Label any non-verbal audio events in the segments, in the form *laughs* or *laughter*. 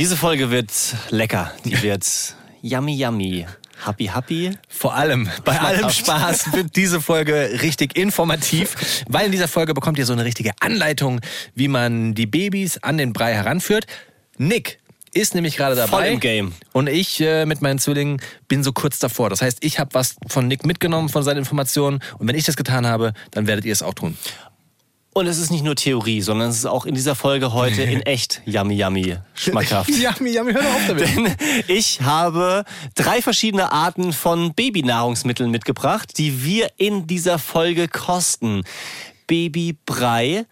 Diese Folge wird lecker. Die wird yummy yummy. Happy happy. Vor allem, bei allem Spaß wird diese Folge richtig informativ, weil in dieser Folge bekommt ihr so eine richtige Anleitung, wie man die Babys an den Brei heranführt. Nick ist nämlich gerade dabei. Voll im Game. Und ich äh, mit meinen Zwillingen bin so kurz davor. Das heißt, ich habe was von Nick mitgenommen, von seinen Informationen. Und wenn ich das getan habe, dann werdet ihr es auch tun. Und es ist nicht nur Theorie, sondern es ist auch in dieser Folge heute in echt yummy yummy schmackhaft. *laughs* yummy, yummy, hör doch auf damit. Denn ich habe drei verschiedene Arten von Babynahrungsmitteln mitgebracht, die wir in dieser Folge kosten. Babybrei,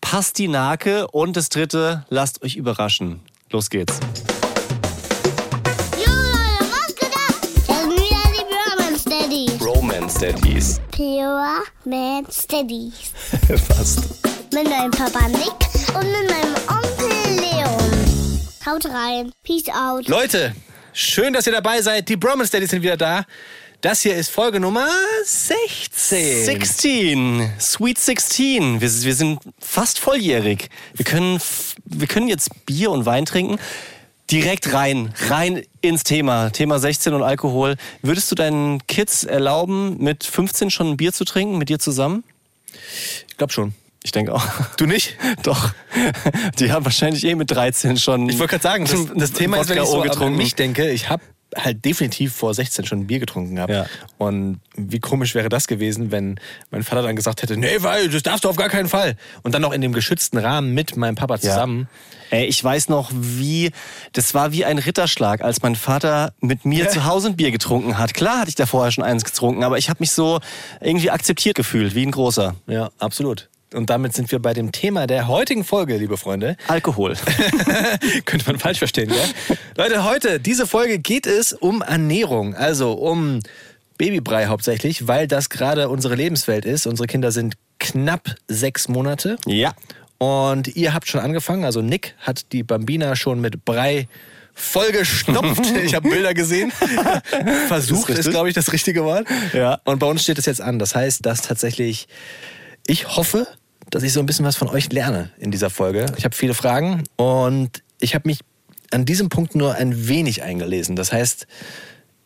Pastinake und das dritte, lasst euch überraschen. Los geht's. Daddies. Pure Man Steadies. Fast. *laughs* Mit meinem Papa Nick und mit meinem Onkel Leon. Haut rein. Peace out. Leute, schön, dass ihr dabei seid. Die Bromance Daddies sind wieder da. Das hier ist Folge Nummer 16. 16. Sweet 16. Wir, wir sind fast volljährig. Wir können, wir können jetzt Bier und Wein trinken. Direkt rein, rein ins Thema. Thema 16 und Alkohol. Würdest du deinen Kids erlauben, mit 15 schon ein Bier zu trinken, mit dir zusammen? Ich glaube schon. Ich denke auch. Du nicht? *laughs* Doch. Die haben wahrscheinlich eh mit 13 schon. Ich wollte gerade sagen, das, das Thema ist, wenn ich Wodka so O an mich denke, ich habe halt definitiv vor 16 schon ein Bier getrunken gehabt. Ja. Und wie komisch wäre das gewesen, wenn mein Vater dann gesagt hätte, nee, weil das darfst du auf gar keinen Fall. Und dann noch in dem geschützten Rahmen mit meinem Papa zusammen. Ey, ich weiß noch, wie, das war wie ein Ritterschlag, als mein Vater mit mir zu Hause ein Bier getrunken hat. Klar hatte ich da vorher schon eins getrunken, aber ich habe mich so irgendwie akzeptiert gefühlt, wie ein großer. Ja, absolut. Und damit sind wir bei dem Thema der heutigen Folge, liebe Freunde. Alkohol. *laughs* Könnte man falsch verstehen, gell? Leute, heute, diese Folge geht es um Ernährung, also um Babybrei hauptsächlich, weil das gerade unsere Lebenswelt ist. Unsere Kinder sind knapp sechs Monate. ja. Und ihr habt schon angefangen, also Nick hat die Bambina schon mit Brei vollgestopft. *laughs* ich habe Bilder gesehen. *laughs* Versucht ist ist, glaube ich, das richtige Wort. Ja. Und bei uns steht es jetzt an. Das heißt, dass tatsächlich, ich hoffe, dass ich so ein bisschen was von euch lerne in dieser Folge. Ich habe viele Fragen und ich habe mich an diesem Punkt nur ein wenig eingelesen. Das heißt,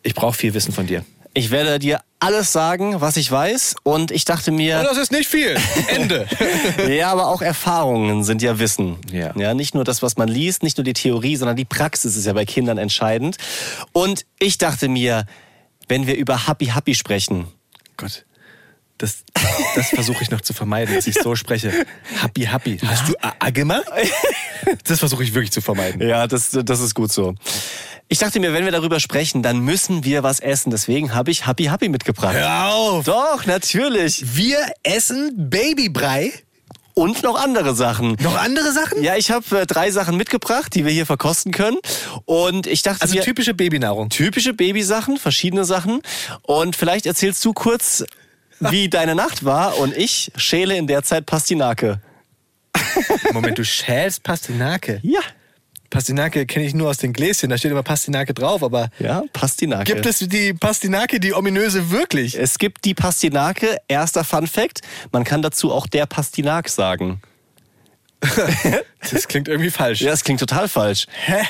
ich brauche viel Wissen von dir. Ich werde dir alles sagen, was ich weiß. Und ich dachte mir, das ist nicht viel. Ende. *laughs* ja, aber auch Erfahrungen sind ja Wissen. Ja. ja. Nicht nur das, was man liest, nicht nur die Theorie, sondern die Praxis ist ja bei Kindern entscheidend. Und ich dachte mir, wenn wir über Happy Happy sprechen, Gott. Das, das versuche ich noch zu vermeiden, dass ich so spreche. Happy, happy. Hast du A gemacht? Das versuche ich wirklich zu vermeiden. Ja, das, das ist gut so. Ich dachte mir, wenn wir darüber sprechen, dann müssen wir was essen. Deswegen habe ich Happy Happy mitgebracht. Hör auf! Doch, natürlich. Wir essen Babybrei. Und noch andere Sachen. Noch andere Sachen? Ja, ich habe äh, drei Sachen mitgebracht, die wir hier verkosten können. Und ich dachte Also mir, typische Babynahrung. typische Babysachen, verschiedene Sachen. Und vielleicht erzählst du kurz, wie deine Nacht war. Und ich schäle in der Zeit Pastinake. Moment, du schälst Pastinake. Ja. Pastinake kenne ich nur aus den Gläschen, da steht immer Pastinake drauf, aber Ja, Pastinake. gibt es die Pastinake, die ominöse wirklich? Es gibt die Pastinake. Erster Fun Fact. Man kann dazu auch der Pastinak sagen. *laughs* Das klingt irgendwie falsch. Ja, das klingt total falsch. Hä?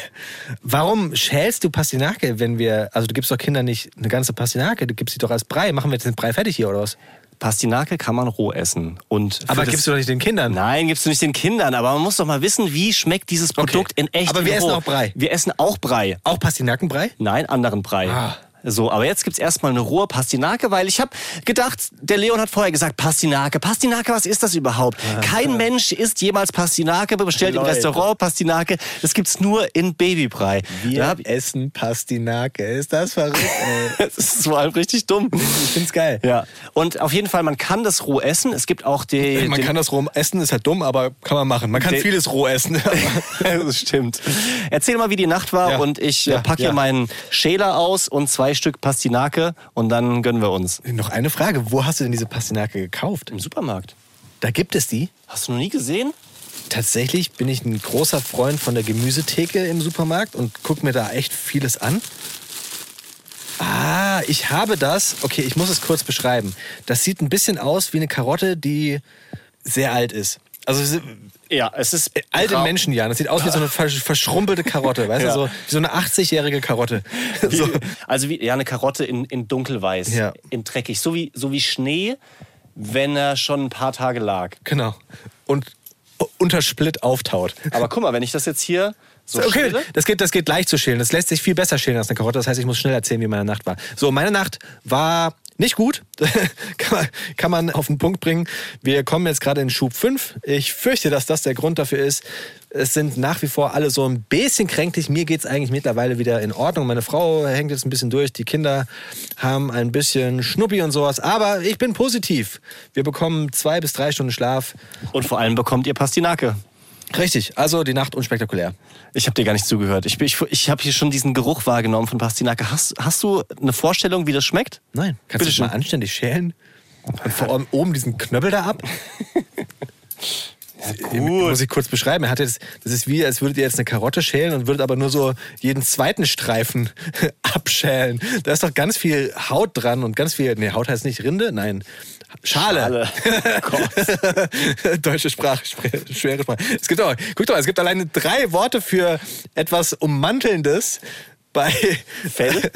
Warum schälst du Pastinake, wenn wir, also du gibst doch Kindern nicht eine ganze Pastinake, du gibst sie doch als Brei. Machen wir jetzt den Brei fertig hier oder was? Pastinake kann man roh essen. Und Aber gibst du doch nicht den Kindern. Nein, gibst du nicht den Kindern, aber man muss doch mal wissen, wie schmeckt dieses Produkt in echt. Aber wir essen roh. auch Brei. Wir essen auch Brei. Auch Pastinakenbrei? Nein, anderen Brei. Ah. So, aber jetzt gibt's erstmal eine rohe Pastinake, weil ich habe gedacht, der Leon hat vorher gesagt, Pastinake. Pastinake, was ist das überhaupt? Kein Mensch isst jemals Pastinake, bestellt im Leute. Restaurant Pastinake. Das gibt's nur in Babybrei. Ich- essen Pastinake. Ist das verrückt, ey? *laughs* das ist vor allem richtig dumm. Ich find's geil. Ja. Und auf jeden Fall, man kann das roh essen. Es gibt auch die. Man kann das roh essen, ist halt dumm, aber kann man machen. Man kann vieles roh essen. *laughs* *laughs* das stimmt. Erzähl mal, wie die Nacht war Ja. und ich Ja, äh, pack hier ja. meinen Schäler aus und zwei Stück Pastinake und dann gönnen wir uns. Noch eine Frage. Wo hast du denn diese Pastinake gekauft? Im Supermarkt. Da gibt es die. Hast du noch nie gesehen? Tatsächlich bin ich ein großer Freund von der Gemüsetheke im Supermarkt und gucke mir da echt vieles an. Ah, ich habe das. Okay, ich muss es kurz beschreiben. Das sieht ein bisschen aus wie eine Karotte, die sehr alt ist. Also Ja, es ist alte grau. Menschenjahren. Das sieht aus wie so eine versch verschrumpelte Karotte, weißt Ja. du? So, wie so eine 80-jährige Karotte. *laughs* so. Also wie ja, eine Karotte in, in dunkelweiß, Ja. in dreckig. So wie, so wie Schnee, wenn er schon ein paar Tage lag. Genau. Und unter Split auftaut. Aber guck mal, wenn ich das jetzt hier so okay, schäle- das geht, das geht leicht zu schälen. Das lässt sich viel besser schälen als eine Karotte. Das heißt, ich muss schnell erzählen, wie meine Nacht war. So, meine Nacht war nicht gut. *laughs* kann, man, kann man auf den Punkt bringen. Wir kommen jetzt gerade in Schub 5. Ich fürchte, dass das der Grund dafür ist. Es sind nach wie vor alle so ein bisschen kränklich. Mir geht's eigentlich mittlerweile wieder in Ordnung. Meine Frau hängt jetzt ein bisschen durch. Die Kinder haben ein bisschen Schnuppi und sowas. Aber ich bin positiv. Wir bekommen zwei bis drei Stunden Schlaf. Und vor allem bekommt ihr Pastinake. Richtig. Also die Nacht unspektakulär. Ich habe dir gar nicht zugehört. Ich, ich, ich habe hier schon diesen Geruch wahrgenommen von Pastinake. Hast, hast du eine Vorstellung, wie das schmeckt? Nein. Kannst du Bitte das mal anständig schälen? Und vor allem oben diesen Knöppel da ab? *laughs* gut. Muss ich kurz beschreiben. Er hat jetzt, das ist wie, als würdet ihr jetzt eine Karotte schälen und würdet aber nur so jeden zweiten Streifen *laughs* abschälen. Da ist doch ganz viel Haut dran und ganz viel, nee, Haut heißt nicht Rinde, nein, Schale. Schale. *laughs* *laughs* Deutsche Sprache, schwere Sprache. Es gibt auch, guck doch mal, es gibt alleine drei Worte für etwas Ummantelndes bei Fell?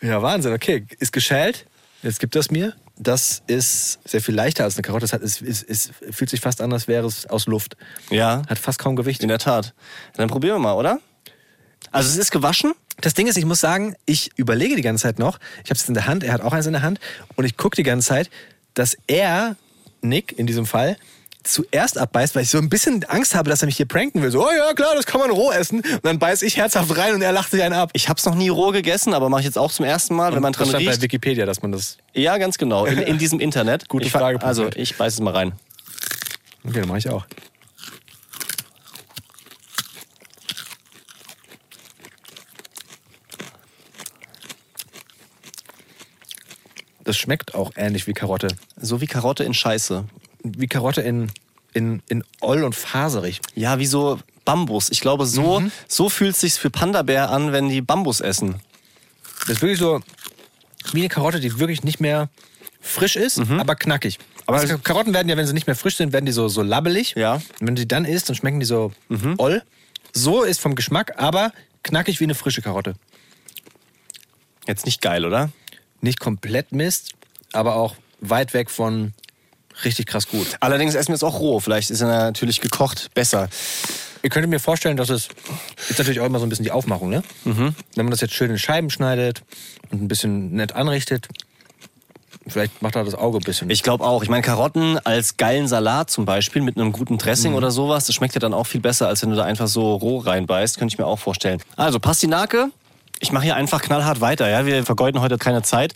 Ja, Wahnsinn. Okay, ist geschält. Jetzt gibt das mir. Das ist sehr viel leichter als eine Karotte. Es, hat, es, es, es fühlt sich fast an, als wäre es aus Luft. Ja, Hat fast kaum Gewicht. in der Tat. Dann probieren wir mal, oder? Also es ist gewaschen. Das Ding ist, ich muss sagen, ich überlege die ganze Zeit noch. Ich habe es in der Hand, er hat auch eins in der Hand. Und ich gucke die ganze Zeit, dass er, Nick in diesem Fall, zuerst abbeißt, weil ich so ein bisschen Angst habe, dass er mich hier pranken will. So, oh ja, klar, das kann man roh essen. Und dann beiß ich herzhaft rein und er lacht sich einen ab. Ich habe es noch nie roh gegessen, aber mache ich jetzt auch zum ersten Mal, wenn man das dran stand bei riecht. Wikipedia, dass man das... Ja, ganz genau. In, in diesem Internet. *laughs* Gute ich, Frage, Also ich beiß es mal rein. Okay, dann mache ich auch. Das schmeckt auch ähnlich wie Karotte. So wie Karotte in Scheiße. Wie Karotte in, in, in Oll und faserig. Ja, wie so Bambus. Ich glaube, so, Mhm. so fühlt sich für Panda-Bär an, wenn die Bambus essen. Das ist wirklich so wie eine Karotte, die wirklich nicht mehr frisch ist, aber knackig. Aber Also- Karotten werden ja, wenn sie nicht mehr frisch sind, werden die so, so labbelig. Ja. Und wenn du die dann isst, dann schmecken die so Oll. So ist vom Geschmack, aber knackig wie eine frische Karotte. Jetzt nicht geil, oder? Nicht komplett Mist, aber auch weit weg von richtig krass gut. Allerdings essen wir es auch roh. Vielleicht ist er natürlich gekocht besser. Ihr könntet mir vorstellen, dass es ist natürlich auch immer so ein bisschen die Aufmachung, ne? Wenn man das jetzt schön in Scheiben schneidet und ein bisschen nett anrichtet, vielleicht macht da das Auge ein bisschen. Ich glaube auch. Ich meine, Karotten als geilen Salat zum Beispiel mit einem guten Dressing Mhm. oder sowas, das schmeckt ja dann auch viel besser, als wenn du da einfach so roh reinbeißt. Könnte ich mir auch vorstellen. Also, Pastinake. Ich mache hier einfach knallhart weiter. Ja, Wir vergeuden heute keine Zeit.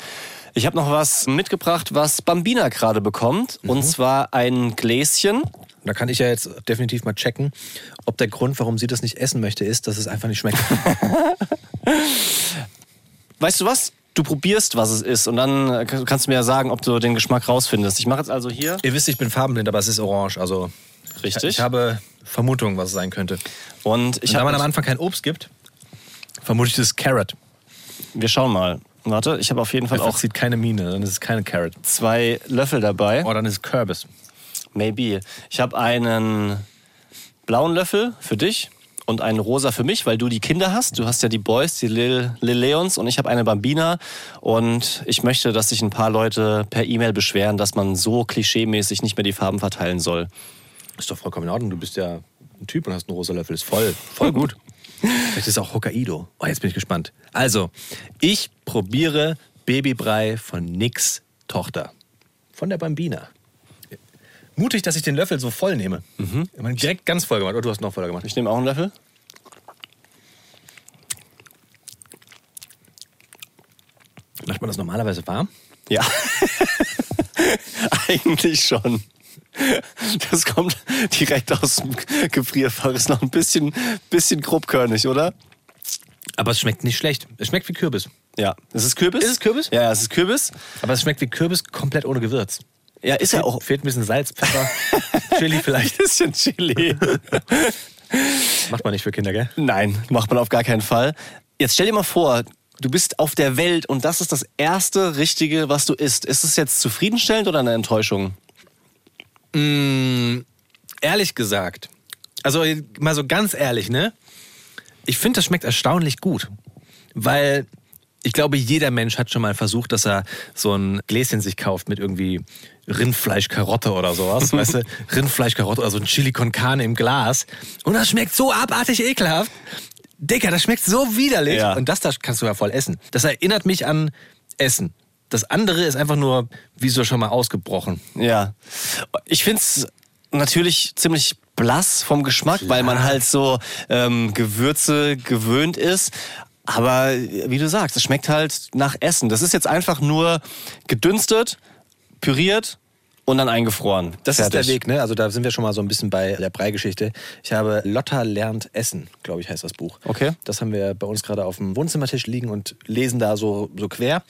Ich habe noch was mitgebracht, was Bambina gerade bekommt. Mhm. Und zwar ein Gläschen. da kann ich ja jetzt definitiv mal checken, ob der Grund, warum sie das nicht essen möchte, ist, dass es einfach nicht schmeckt. *laughs* Weißt du was? Du probierst, was es ist. Und dann äh, kannst du mir ja sagen, ob du den Geschmack rausfindest. Ich mache jetzt also hier. Ihr wisst, ich bin farbenblind, aber es ist orange. Also Richtig. ich habe Vermutungen, was es sein könnte. Und ich Und da man am. Anfang kein Obst gibt, vermute ich, das ist Carrot. Wir schauen mal. Warte, ich habe auf jeden Fall Einfach auch sieht keine Mine, dann ist es keine Carrot. zwei Löffel dabei. Oh, dann ist es Kürbis. Maybe. Ich habe einen blauen Löffel für dich und einen rosa für mich, weil du die Kinder hast. Du hast ja die Boys, die Lil, Lil Leons und ich habe eine Bambina. Und ich möchte, dass sich ein paar Leute per E-Mail beschweren, dass man so klischeemäßig nicht mehr die Farben verteilen soll. Ist doch vollkommen in Ordnung. Du bist ja ein Typ und hast einen rosa Löffel. Ist voll, voll gut. *laughs* Vielleicht ist es auch Hokkaido. Oh, jetzt bin ich gespannt. Also, ich probiere Babybrei von Nix Tochter. Von der Bambina. Mutig, dass ich den Löffel so voll nehme. Mhm. Ich meine, direkt ganz voll gemacht. Oh, du hast noch voller gemacht. Ich nehme auch einen Löffel. Macht man das normalerweise warm? Ja. *laughs* Eigentlich schon. Das kommt direkt aus dem Gefrierfach. Ist noch ein bisschen, bisschen grobkörnig, oder? Aber es schmeckt nicht schlecht. Es schmeckt wie Kürbis. Ja. Ist es Kürbis? Ist es Kürbis? Ja, es ist Kürbis. Aber es schmeckt wie Kürbis komplett ohne Gewürz. Ja, ist ja auch. Fehlt ein bisschen Salz, Pfeffer, *laughs* Chili vielleicht. Ein bisschen Chili. Macht man nicht für Kinder, gell? Nein, macht man auf gar keinen Fall. Jetzt stell dir mal vor, du bist auf der Welt und das ist das erste Richtige, was du isst. Ist es jetzt zufriedenstellend oder eine Enttäuschung? Ehrlich gesagt, also mal so ganz ehrlich, ne? Ich finde, das schmeckt erstaunlich gut. Weil ich glaube, jeder Mensch hat schon mal versucht, dass er so ein Gläschen sich kauft mit irgendwie Rindfleisch, Karotte oder sowas. *laughs* weißt du? Rindfleisch, Karotte oder so ein Chili con Carne im Glas. Und das schmeckt so abartig ekelhaft. Dicker, das schmeckt so widerlich. Ja. Und das, das kannst du ja voll essen. Das erinnert mich an Essen. Das andere ist einfach nur, wie so schon mal ausgebrochen. Ja. Ich find's natürlich ziemlich blass vom Geschmack, weil man halt so ähm, Gewürze gewöhnt ist. Aber wie du sagst, es schmeckt halt nach Essen. Das ist jetzt einfach nur gedünstet, püriert und dann eingefroren. Das Fertig. ist der Weg, ne? Also da sind wir schon mal so ein bisschen bei der Breigeschichte. Ich habe Lotta lernt Essen, glaube ich, heißt das Buch. Okay. Das haben wir bei uns gerade auf dem Wohnzimmertisch liegen und lesen da so, so quer.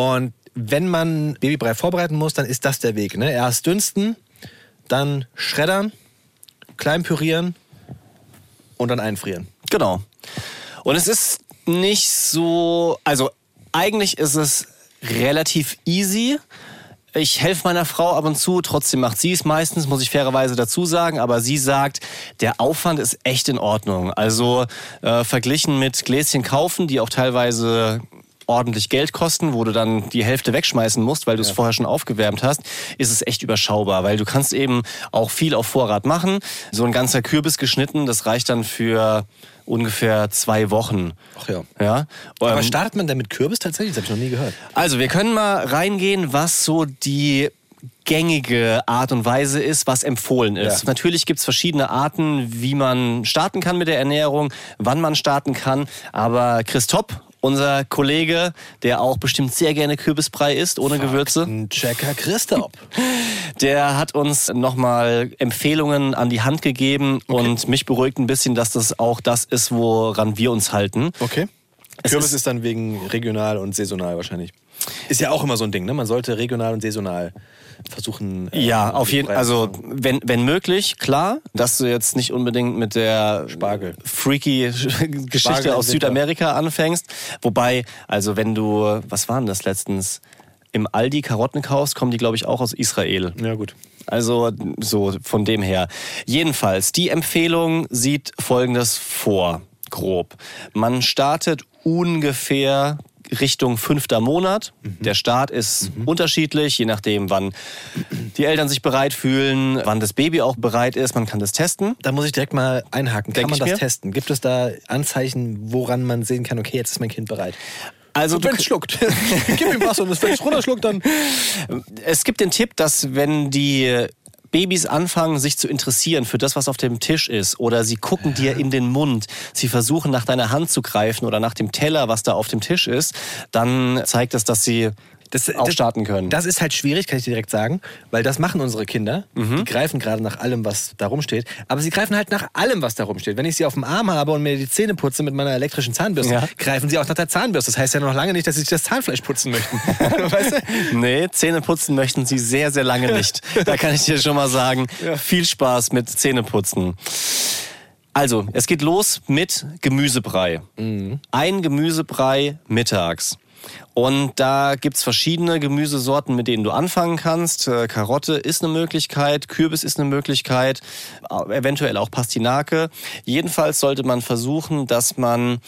Und wenn man Babybrei vorbereiten muss, dann ist das der Weg, ne? Erst dünsten, dann schreddern, klein pürieren und dann einfrieren. Genau. Und es ist nicht so, also eigentlich ist es relativ easy. Ich helfe meiner Frau ab und zu, trotzdem macht sie es meistens, muss ich fairerweise dazu sagen, aber sie sagt, der Aufwand ist echt in Ordnung. Also äh, verglichen mit Gläschen kaufen, die auch teilweise ordentlich Geld kosten, wo du dann die Hälfte wegschmeißen musst, weil du es vorher schon aufgewärmt hast, ist es echt überschaubar, weil du kannst eben auch viel auf Vorrat machen. So ein ganzer Kürbis geschnitten, das reicht dann für ungefähr zwei Wochen. Ach ja. Ja. Aber Ähm, startet man denn mit Kürbis tatsächlich? Das habe ich noch nie gehört. also, wir können mal reingehen, was so die gängige Art und Weise ist, was empfohlen ist. Ja. Natürlich gibt's verschiedene Arten, wie man starten kann mit der Ernährung, wann man starten kann. Aber Christoph, unser Kollege, der auch bestimmt sehr gerne Kürbisbrei isst, ohne Gewürze, Ein Checker Christoph. *laughs* der hat uns nochmal Empfehlungen an die Hand gegeben und mich beruhigt ein bisschen, dass das auch das ist, woran wir uns halten. Okay. Es Kürbis ist- ist, dann wegen regional und saisonal wahrscheinlich. Ist ja auch immer so ein Ding, ne? Man sollte regional und saisonal versuchen. äh, Ja, auf jeden frei also wenn, wenn möglich, klar, dass du jetzt nicht unbedingt mit der Spargel. freaky *laughs* Geschichte Spargel aus. Südamerika anfängst. Wobei, also wenn du, was waren das letztens? Im Aldi Karotten kaufst, kommen die, glaube ich, auch aus Israel. Ja, gut. Also so von dem her. Jedenfalls, die Empfehlung sieht Folgendes vor, grob. Man startet ungefähr Richtung fünfter Monat. Der Start ist unterschiedlich, je nachdem, wann die Eltern sich bereit fühlen, wann das Baby auch bereit ist. Man kann das testen. Da muss ich direkt mal einhaken. Kann Denk man ich das mir. testen? Gibt es da Anzeichen, woran man sehen kann, okay, jetzt ist mein Kind bereit? Also wenn es schluckt, *laughs* gib ihm was und wenn es runterschluckt, dann... *laughs* es gibt den Tipp, dass wenn die Babys anfangen, sich zu interessieren für das, was auf dem Tisch ist, oder sie gucken dir in den Mund, sie versuchen nach deiner Hand zu greifen oder nach dem Teller, was da auf dem Tisch ist, dann zeigt das, dass sie auch starten können. Das ist halt schwierig, kann ich dir direkt sagen, weil das machen unsere Kinder. Mhm. Die greifen gerade nach allem, was da rumsteht. Aber sie greifen halt nach allem, was da rumsteht. Wenn ich sie auf dem Arm habe und mir die Zähne putze mit meiner elektrischen Zahnbürste, Ja. greifen sie auch nach der Zahnbürste. Das heißt ja noch lange nicht, dass sie sich das Zahnfleisch putzen möchten. *laughs* weißt du? Nee, Zähne putzen möchten sie sehr, sehr lange nicht. Da kann ich dir schon mal sagen, *laughs* viel Spaß mit Zähneputzen. Also, es geht los mit Gemüsebrei. Ein Gemüsebrei mittags. Und da gibt's verschiedene Gemüsesorten, mit denen du anfangen kannst. Äh, Karotte ist eine Möglichkeit, Kürbis ist eine Möglichkeit, äh, eventuell auch Pastinake. Jedenfalls sollte man versuchen, dass man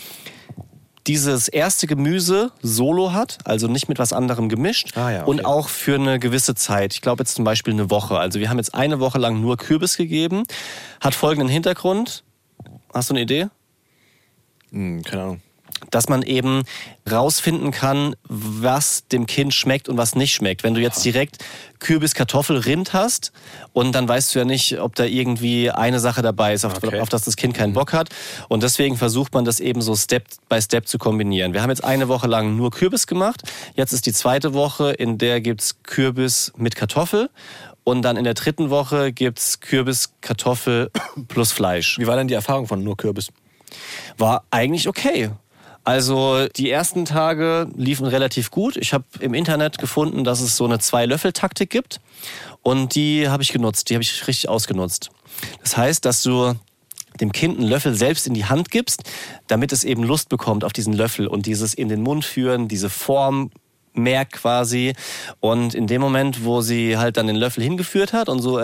dieses erste Gemüse solo hat, also nicht mit was anderem gemischt Ah ja, okay. und auch für eine gewisse Zeit. Ich glaube jetzt zum Beispiel eine Woche. Also wir haben jetzt eine Woche lang nur Kürbis gegeben. Hat folgenden Hintergrund. Hast du eine Idee? Hm, keine Ahnung. Dass man eben rausfinden kann, was dem Kind schmeckt und was nicht schmeckt. Wenn du jetzt direkt Kürbis, Kartoffel, Rind hast und dann weißt du ja nicht, ob da irgendwie eine Sache dabei ist, auf, Okay. auf das das Kind keinen Bock hat. Und deswegen versucht man das eben so Step by Step zu kombinieren. Wir haben jetzt eine Woche lang nur Kürbis gemacht. Jetzt ist die zweite Woche, in der gibt's Kürbis mit Kartoffel. Und dann in der dritten Woche gibt's Kürbis, Kartoffel *coughs* plus Fleisch Wie war denn die Erfahrung von nur Kürbis? war eigentlich okay. Also die ersten Tage liefen relativ gut. Ich habe im Internet gefunden, dass es so eine Zwei-Löffel-Taktik gibt. Und die habe ich genutzt. Die habe ich richtig ausgenutzt. Das heißt, dass du dem Kind einen Löffel selbst in die Hand gibst, damit es eben Lust bekommt auf diesen Löffel und dieses in den Mund führen, diese Form merkt quasi. Und in dem Moment, wo sie halt dann den Löffel hingeführt hat und so äh,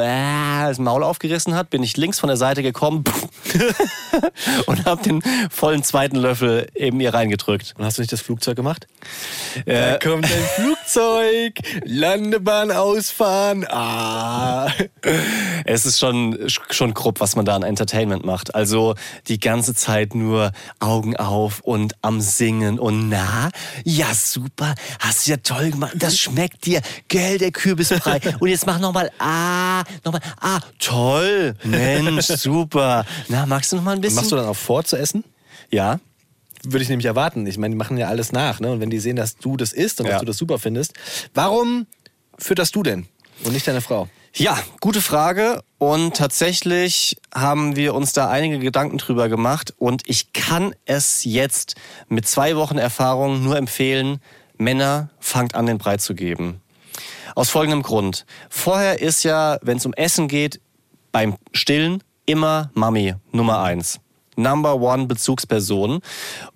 das Maul aufgerissen hat, bin ich links von der Seite gekommen *laughs* und habe den vollen zweiten Löffel eben ihr reingedrückt. Und hast du nicht das Flugzeug gemacht? Äh, Da kommt ein Flugzeug, Landebahn ausfahren. Ah. Es ist schon, schon grob, was man da an Entertainment macht. Also die ganze Zeit nur Augen auf und am Singen und na, ja super, hast du ja toll gemacht, das schmeckt dir, gell, der Kürbisbrei. *laughs* Und jetzt mach nochmal, ah, nochmal, ah, toll, Mensch, super. Na, magst du noch mal ein bisschen? Machst du dann auch vor zu essen? ja. Würde ich nämlich erwarten. Ich meine, die machen ja alles nach. Ne? Und wenn die sehen, dass du das isst und Ja. dass du das super findest, warum fütterst du denn und nicht deine Frau? Ja, gute Frage. Und tatsächlich haben wir uns da einige Gedanken drüber gemacht. Und ich kann es jetzt mit zwei Wochen Erfahrung nur empfehlen, Männer fangt an, den Brei zu geben. Aus folgendem Grund. Vorher ist ja, wenn es um Essen geht, beim Stillen immer Mami Nummer eins. Number one Bezugsperson.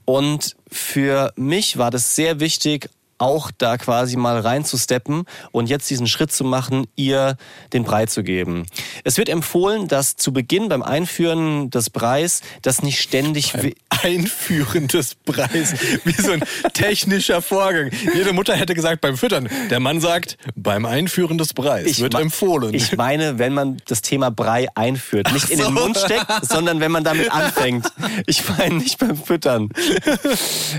Und für mich war das sehr wichtig, auch da quasi mal reinzusteppen und jetzt diesen Schritt zu machen, ihr den Brei zu geben. Es wird empfohlen, dass zu Beginn beim Einführen des Breis das nicht ständig... we- Einführen des Preis. Wie so ein technischer Vorgang. Jede Mutter hätte gesagt beim Füttern. Der Mann sagt, beim Einführen des Preis wird me- empfohlen. Ich meine, wenn man das Thema Brei einführt, nicht in den so. Mund steckt, sondern wenn man damit anfängt. Ich meine nicht beim Füttern.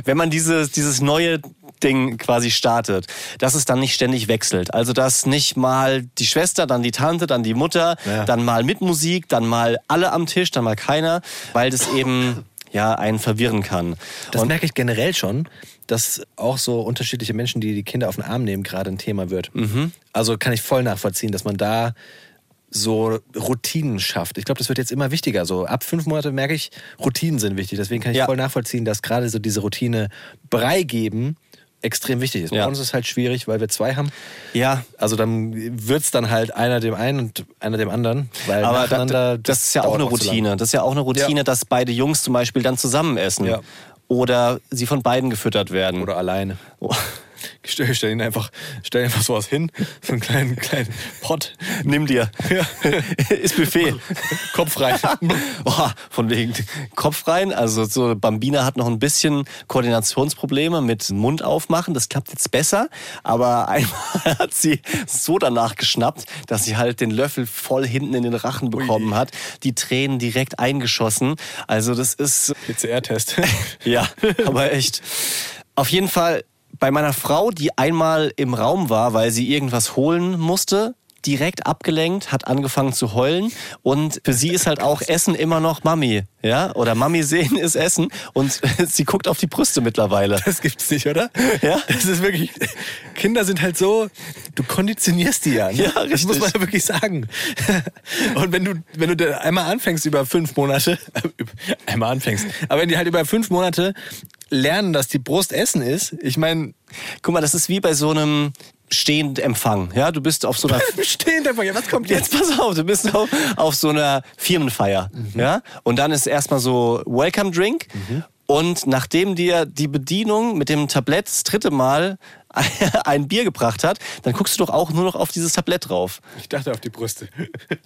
Wenn man dieses, dieses neue Ding quasi startet, dass es dann nicht ständig wechselt. Also dass nicht mal die Schwester, dann die Tante, dann die Mutter, Ja. dann mal mit Musik, dann mal alle am Tisch, dann mal keiner, weil das eben ja einen verwirren kann. das merke ich generell schon, dass auch so unterschiedliche Menschen, die die Kinder auf den Arm nehmen, gerade ein Thema wird. Also kann ich voll nachvollziehen, dass man da so Routinen schafft. Ich glaube, das wird jetzt immer wichtiger. So ab fünf Monate merke ich, Routinen sind wichtig. Deswegen kann ich Ja. voll nachvollziehen, dass gerade so diese Routine Brei geben extrem wichtig ist. Ja. Bei uns ist es halt schwierig, weil wir zwei haben. ja, Also dann wird's dann halt einer dem einen und einer dem anderen. Weil Aber nacheinander, das ist ja auch eine. Routine. Das ist ja auch eine Routine, Ja. dass beide Jungs zum Beispiel dann zusammen essen. Ja. Oder sie von beiden gefüttert werden. Oder alleine. Oh. Ich stell, stell ihn einfach, stell einfach sowas hin, so einen kleinen, kleinen Pott, Nimm dir. *laughs* ist Buffet. Kopf rein. *laughs* Oh, von wegen Kopf rein. Also so Bambina hat noch ein bisschen Koordinationsprobleme mit Mund aufmachen. Das klappt jetzt besser. Aber einmal *laughs* hat sie so danach geschnappt, dass sie halt den Löffel voll hinten in den Rachen bekommen hat. Die Tränen direkt eingeschossen. Also das ist PCR-Test. Ja, aber echt. Auf jeden Fall bei meiner Frau, die einmal im Raum war, weil sie irgendwas holen musste, direkt abgelenkt, hat angefangen zu heulen und für sie ist halt auch Essen immer noch Mami, ja? Oder Mami sehen ist Essen und *laughs* sie guckt auf die Brüste mittlerweile. Das gibt's nicht, oder? Ja. Das ist wirklich. Kinder sind halt so, du konditionierst die ja. Ne? Ja, Das richtig. muss man ja wirklich sagen. *laughs* Und wenn du, wenn du einmal anfängst über fünf Monate, *laughs* einmal anfängst, aber wenn die halt über fünf Monate lernen, dass die Brust Essen ist, ich meine, Guck mal, das ist wie bei so einem Stehend-Empfang, ja? Du bist auf so einer *laughs* stehend einfach, ja, was kommt jetzt? Jetzt pass auf, du bist auf, auf so einer Firmenfeier, ja? Und dann ist erstmal so Welcome Drink und nachdem dir die Bedienung mit dem Tablett das dritte Mal *laughs* ein Bier gebracht hat, dann guckst du doch auch nur noch auf dieses Tablett drauf. Ich dachte auf die Brüste.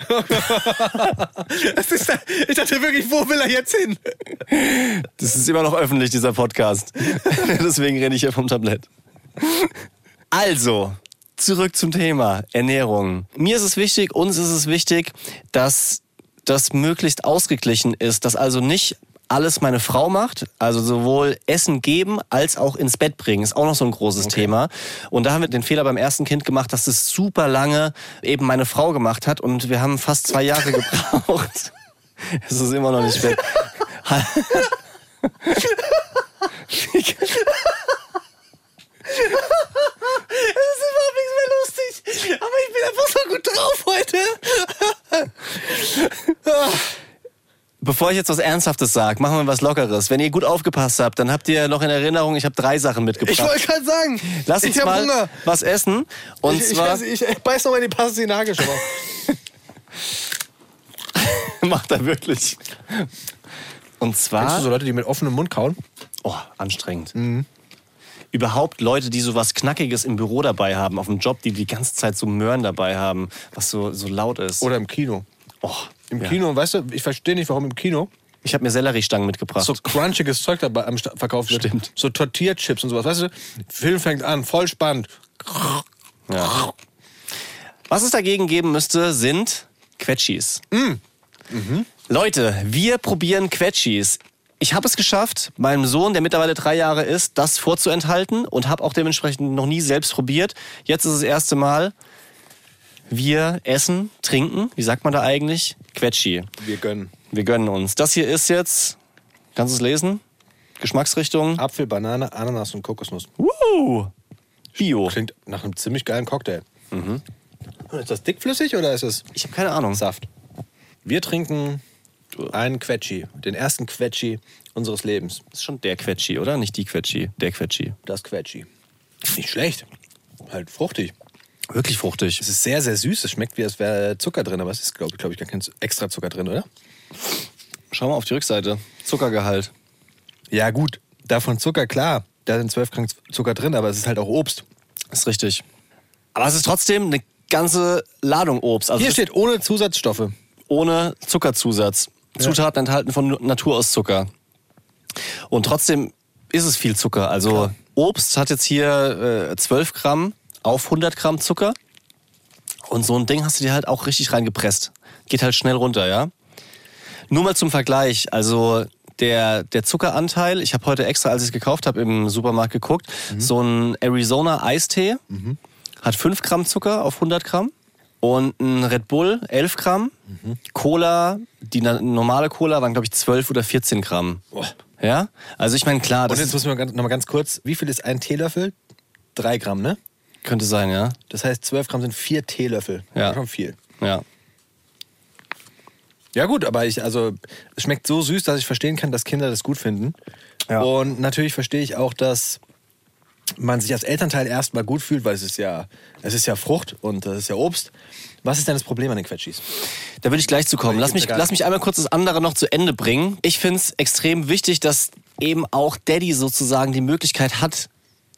*laughs* ist, ich dachte wirklich, wo will er jetzt hin? Das ist immer noch öffentlich, dieser Podcast. *laughs* Deswegen rede ich hier vom Tablett. Also, zurück zum Thema Ernährung. Mir ist es wichtig, uns ist es wichtig, dass das möglichst ausgeglichen ist, dass also nicht alles meine Frau macht, also sowohl Essen geben als auch ins Bett bringen, ist auch noch so ein großes Thema. Und da haben wir den Fehler beim ersten Kind gemacht, dass es super lange eben meine Frau gemacht hat und wir haben fast zwei Jahre *laughs* gebraucht. Es ist immer noch nicht weg. Das ist überhaupt nichts mehr lustig. Aber ich bin einfach so gut drauf heute. Bevor ich jetzt was Ernsthaftes sage, machen wir was Lockeres. Wenn ihr gut aufgepasst habt, dann habt ihr noch in Erinnerung, ich habe drei Sachen mitgebracht. Ich wollte gerade sagen, Lass uns ich hab mal Hunger. was essen. Und ich, zwar ich, ich, ich beiß noch mal in die Pastinake schon mal. *laughs* macht er wirklich. Und Kennst du zwar, so Leute, die mit offenem Mund kauen? oh, anstrengend. überhaupt Leute, die so was Knackiges im Büro dabei haben, auf dem Job, die die ganze Zeit so Möhren dabei haben, was so, so laut ist. Oder im Kino. oh, Im ja. Kino, weißt du, ich verstehe nicht, warum im Kino Ich habe mir Selleriestangen mitgebracht. so crunchiges Zeug dabei am verkauft wird. Stimmt. So Tortierchips und sowas. Weißt du, Film fängt an, voll spannend. Ja. Was es dagegen geben müsste, sind Quetschis. Leute, wir probieren Quetschis. Ich habe es geschafft, meinem Sohn, der mittlerweile drei Jahre ist, das vorzuenthalten und habe auch dementsprechend noch nie selbst probiert. Jetzt ist das erste Mal. Wir essen, trinken, wie sagt man da eigentlich? Quetschi. Wir gönnen. Wir gönnen uns. Das hier ist jetzt, kannst du es lesen? Geschmacksrichtung. Apfel, Banane, Ananas und Kokosnuss. Uh, Bio. Klingt nach einem ziemlich geilen Cocktail. Und Ist das dickflüssig oder ist es Ich habe keine Ahnung. Saft? Wir trinken einen Quetschi, den ersten Quetschi unseres Lebens. Das ist schon der Quetschi, oder? Nicht die Quetschi, der Quetschi. Das Quetschi. Nicht schlecht. Halt fruchtig. Wirklich fruchtig. Es ist sehr, sehr süß. Es schmeckt wie, als wäre Zucker drin, aber es ist, glaube glaub ich, gar kein extra Zucker drin, oder? Schau mal auf die Rückseite. Zuckergehalt. Ja, gut. Davon Zucker, klar. Da sind 12 Gramm Zucker drin, aber es ist halt auch Obst. Ist richtig. Aber es ist trotzdem eine ganze Ladung Obst. Also Hier steht ohne Zusatzstoffe. ohne Zuckerzusatz. Zutaten enthalten von Natur aus Zucker. Und trotzdem ist es viel Zucker. Also Obst hat jetzt hier äh, 12 Gramm auf 100 Gramm Zucker. Und so ein Ding hast du dir halt auch richtig reingepresst. Geht halt schnell runter, ja. Nur mal zum Vergleich. Also der, der Zuckeranteil, ich habe heute extra, als ich es gekauft habe, im Supermarkt geguckt, so ein Arizona Eistee hat 5 Gramm Zucker auf 100 Gramm. Und ein Red Bull 11 Gramm. Cola, die normale Cola waren, glaube ich, 12 oder 14 Gramm. Boah. Ja? Also ich meine, klar, Und jetzt müssen wir ganz, noch mal ganz kurz, wie viel ist ein Teelöffel? Drei Gramm, ne? Könnte sein, ja. Das heißt, 12 Gramm sind vier Teelöffel. Ja. Schon viel. Ja. Ja gut, aber ich, also, es schmeckt so süß, dass ich verstehen kann, dass Kinder das gut finden. Ja. Und natürlich verstehe ich auch, dass man sich als Elternteil erstmal gut fühlt, weil es ist ja, es ist ja Frucht und das ist ja Obst. Was ist denn das Problem an den Quetschis? Da würde ich gleich zu kommen. Lass mich, lass mich einmal kurz das andere noch zu Ende bringen. Ich finde es extrem wichtig, dass eben auch Daddy sozusagen die Möglichkeit hat,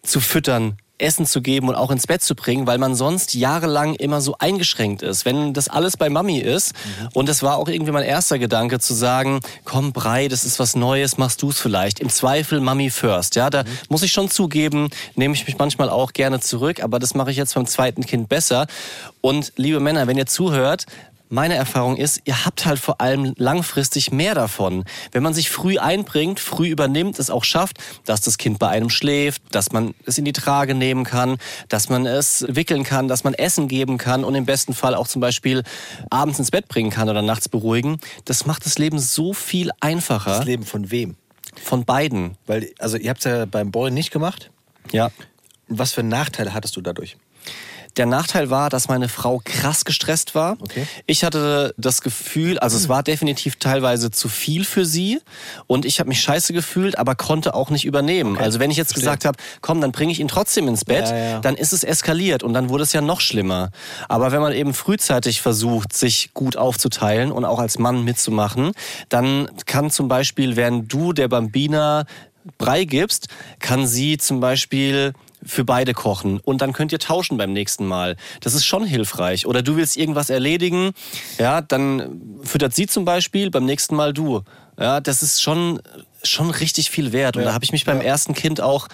zu füttern, Essen zu geben und auch ins Bett zu bringen, weil man sonst jahrelang immer so eingeschränkt ist. Wenn das alles bei Mami ist, und das war auch irgendwie mein erster Gedanke, zu sagen, komm Brei, das ist was Neues, machst du es vielleicht. Im Zweifel Mami first. Ja, da muss ich schon zugeben, nehme ich mich manchmal auch gerne zurück, aber das mache ich jetzt beim zweiten Kind besser. Und liebe Männer, wenn ihr zuhört, meine Erfahrung ist, ihr habt halt vor allem langfristig mehr davon. Wenn man sich früh einbringt, früh übernimmt, es auch schafft, dass das Kind bei einem schläft, dass man es in die Trage nehmen kann, dass man es wickeln kann, dass man Essen geben kann und im besten Fall auch zum Beispiel abends ins Bett bringen kann oder nachts beruhigen. Das macht das Leben so viel einfacher Das Leben von wem? von beiden. Weil, also ihr habt es ja beim Boy nicht gemacht. Ja. Was für Nachteile hattest du dadurch? Der Nachteil war, dass meine Frau krass gestresst war. Okay. Ich hatte das Gefühl, also es war definitiv teilweise zu viel für sie und ich habe mich scheiße gefühlt, aber konnte auch nicht übernehmen. Also wenn ich jetzt Verstehe. gesagt habe, komm, dann bringe ich ihn trotzdem ins Bett, Ja, ja. dann ist es eskaliert und dann wurde es ja noch schlimmer. Aber wenn man eben frühzeitig versucht, sich gut aufzuteilen und auch als Mann mitzumachen, dann kann zum Beispiel, während du der Bambina Brei gibst, kann sie zum Beispiel für beide kochen und dann könnt ihr tauschen beim nächsten Mal. Das ist schon hilfreich. Oder du willst irgendwas erledigen, ja, dann füttert sie zum Beispiel, beim nächsten Mal du. Ja, das ist schon, schon richtig viel wert. Und da habe ich mich beim ersten Kind auch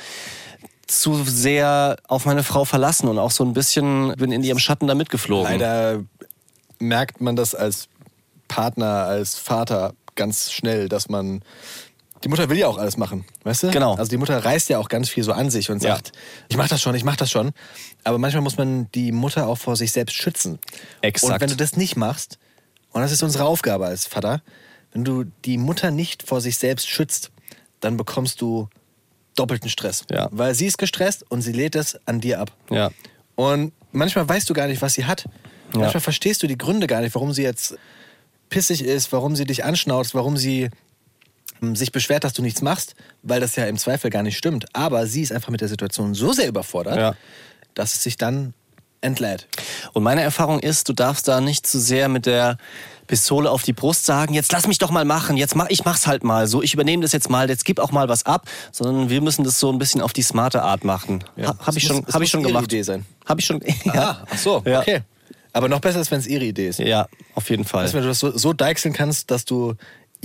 zu sehr auf meine Frau verlassen und auch so ein bisschen bin in ihrem Schatten da mitgeflogen. Leider merkt man das als Partner, als Vater ganz schnell, dass man. Die Mutter will ja auch alles machen, weißt du? Genau. Also die Mutter reißt ja auch ganz viel so an sich und Ja. sagt, ich mach das schon, ich mach das schon. Aber manchmal muss man die Mutter auch vor sich selbst schützen. Exakt. Und wenn du das nicht machst, und das ist unsere Aufgabe als Vater, wenn du die Mutter nicht vor sich selbst schützt, dann bekommst du doppelten Stress. Ja. Weil sie ist gestresst und sie lädt es an dir ab. Ja. Und manchmal weißt du gar nicht, was sie hat. Ja. Manchmal verstehst du die Gründe gar nicht, warum sie jetzt pissig ist, warum sie dich anschnauzt, warum sie sich beschwert, dass du nichts machst, weil das ja im Zweifel gar nicht stimmt. Aber sie ist einfach mit der Situation so sehr überfordert, Ja. dass es sich dann entlädt. Und meine Erfahrung ist, du darfst da nicht zu sehr mit der Pistole auf die Brust sagen, jetzt lass mich doch mal machen, jetzt mach, ich mach's halt mal so, ich übernehme das jetzt mal, jetzt gib auch mal was ab, sondern wir müssen das so ein bisschen auf die smarte Art machen. Ja. Ha, hab Es ich schon, muss- es hab muss ich schon ihre gemacht. Idee sein. Hab ich schon. *laughs* Ah, ach so, Ja. okay. Aber noch besser ist, wenn es ihre Idee ist. Ja, auf jeden Fall. Wenn du das so, so deichseln kannst, dass du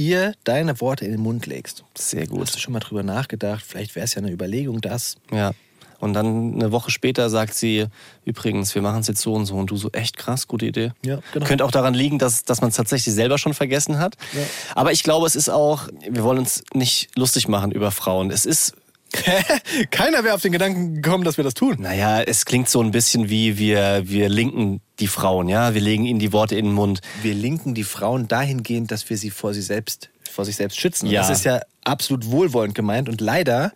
ihr deine Worte in den Mund legst. Sehr Hast gut. du schon mal drüber nachgedacht? Vielleicht wäre es ja eine Überlegung, das. Ja. Und dann eine Woche später sagt sie, übrigens, wir machen es jetzt so und so. Und du so, echt krass, gute Idee. Ja, genau. Könnte auch daran liegen, dass, dass man es tatsächlich selber schon vergessen hat. Ja. Aber ich glaube, es ist auch, wir wollen uns nicht lustig machen über Frauen. Es ist Keiner wäre auf den Gedanken gekommen, dass wir das tun. Naja, es klingt so ein bisschen wie wir, wir linken die Frauen, ja. Wir legen ihnen die Worte in den Mund. Wir linken die Frauen dahingehend, dass wir sie vor, sie selbst, vor sich selbst schützen. Und Ja. Das ist ja absolut wohlwollend gemeint. Und leider,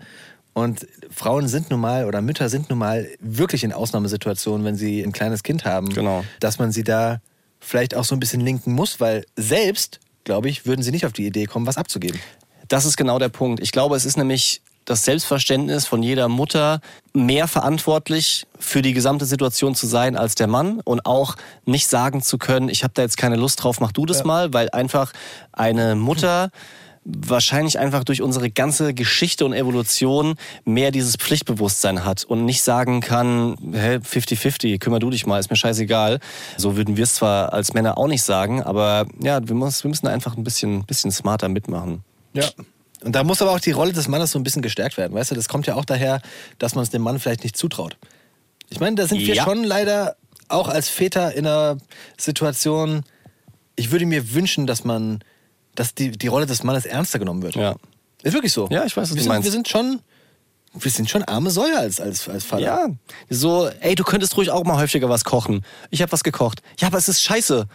und Frauen sind nun mal, oder Mütter sind nun mal wirklich in Ausnahmesituationen, wenn sie ein kleines Kind haben, Genau. dass man sie da vielleicht auch so ein bisschen linken muss, weil selbst, glaube ich, würden sie nicht auf die Idee kommen, was abzugeben. Das ist genau der Punkt. Ich glaube, es ist nämlich das Selbstverständnis von jeder Mutter, mehr verantwortlich für die gesamte Situation zu sein als der Mann und auch nicht sagen zu können, ich habe da jetzt keine Lust drauf, mach du das mal, weil einfach eine Mutter wahrscheinlich einfach durch unsere ganze Geschichte und Evolution mehr dieses Pflichtbewusstsein hat und nicht sagen kann, hä, 50-50, kümmer du dich mal, ist mir scheißegal. So würden wir es zwar als Männer auch nicht sagen, aber ja, wir müssen einfach ein bisschen, bisschen smarter mitmachen. Ja. Und da muss aber auch die Rolle des Mannes so ein bisschen gestärkt werden. Weißt du, das kommt ja auch daher, dass man es dem Mann vielleicht nicht zutraut. Ich meine, da sind wir Ja. schon leider auch als Väter in einer Situation, ich würde mir wünschen, dass man, dass die, die Rolle des Mannes ernster genommen wird. Ja. Ist wirklich so. Ja, ich weiß, was wir du sind, meinst. Wir sind schon, wir sind schon arme Säue als, als, als Vater. Ja, so, ey, du könntest ruhig auch mal häufiger was kochen. Ich habe was gekocht. Ja, aber es ist scheiße.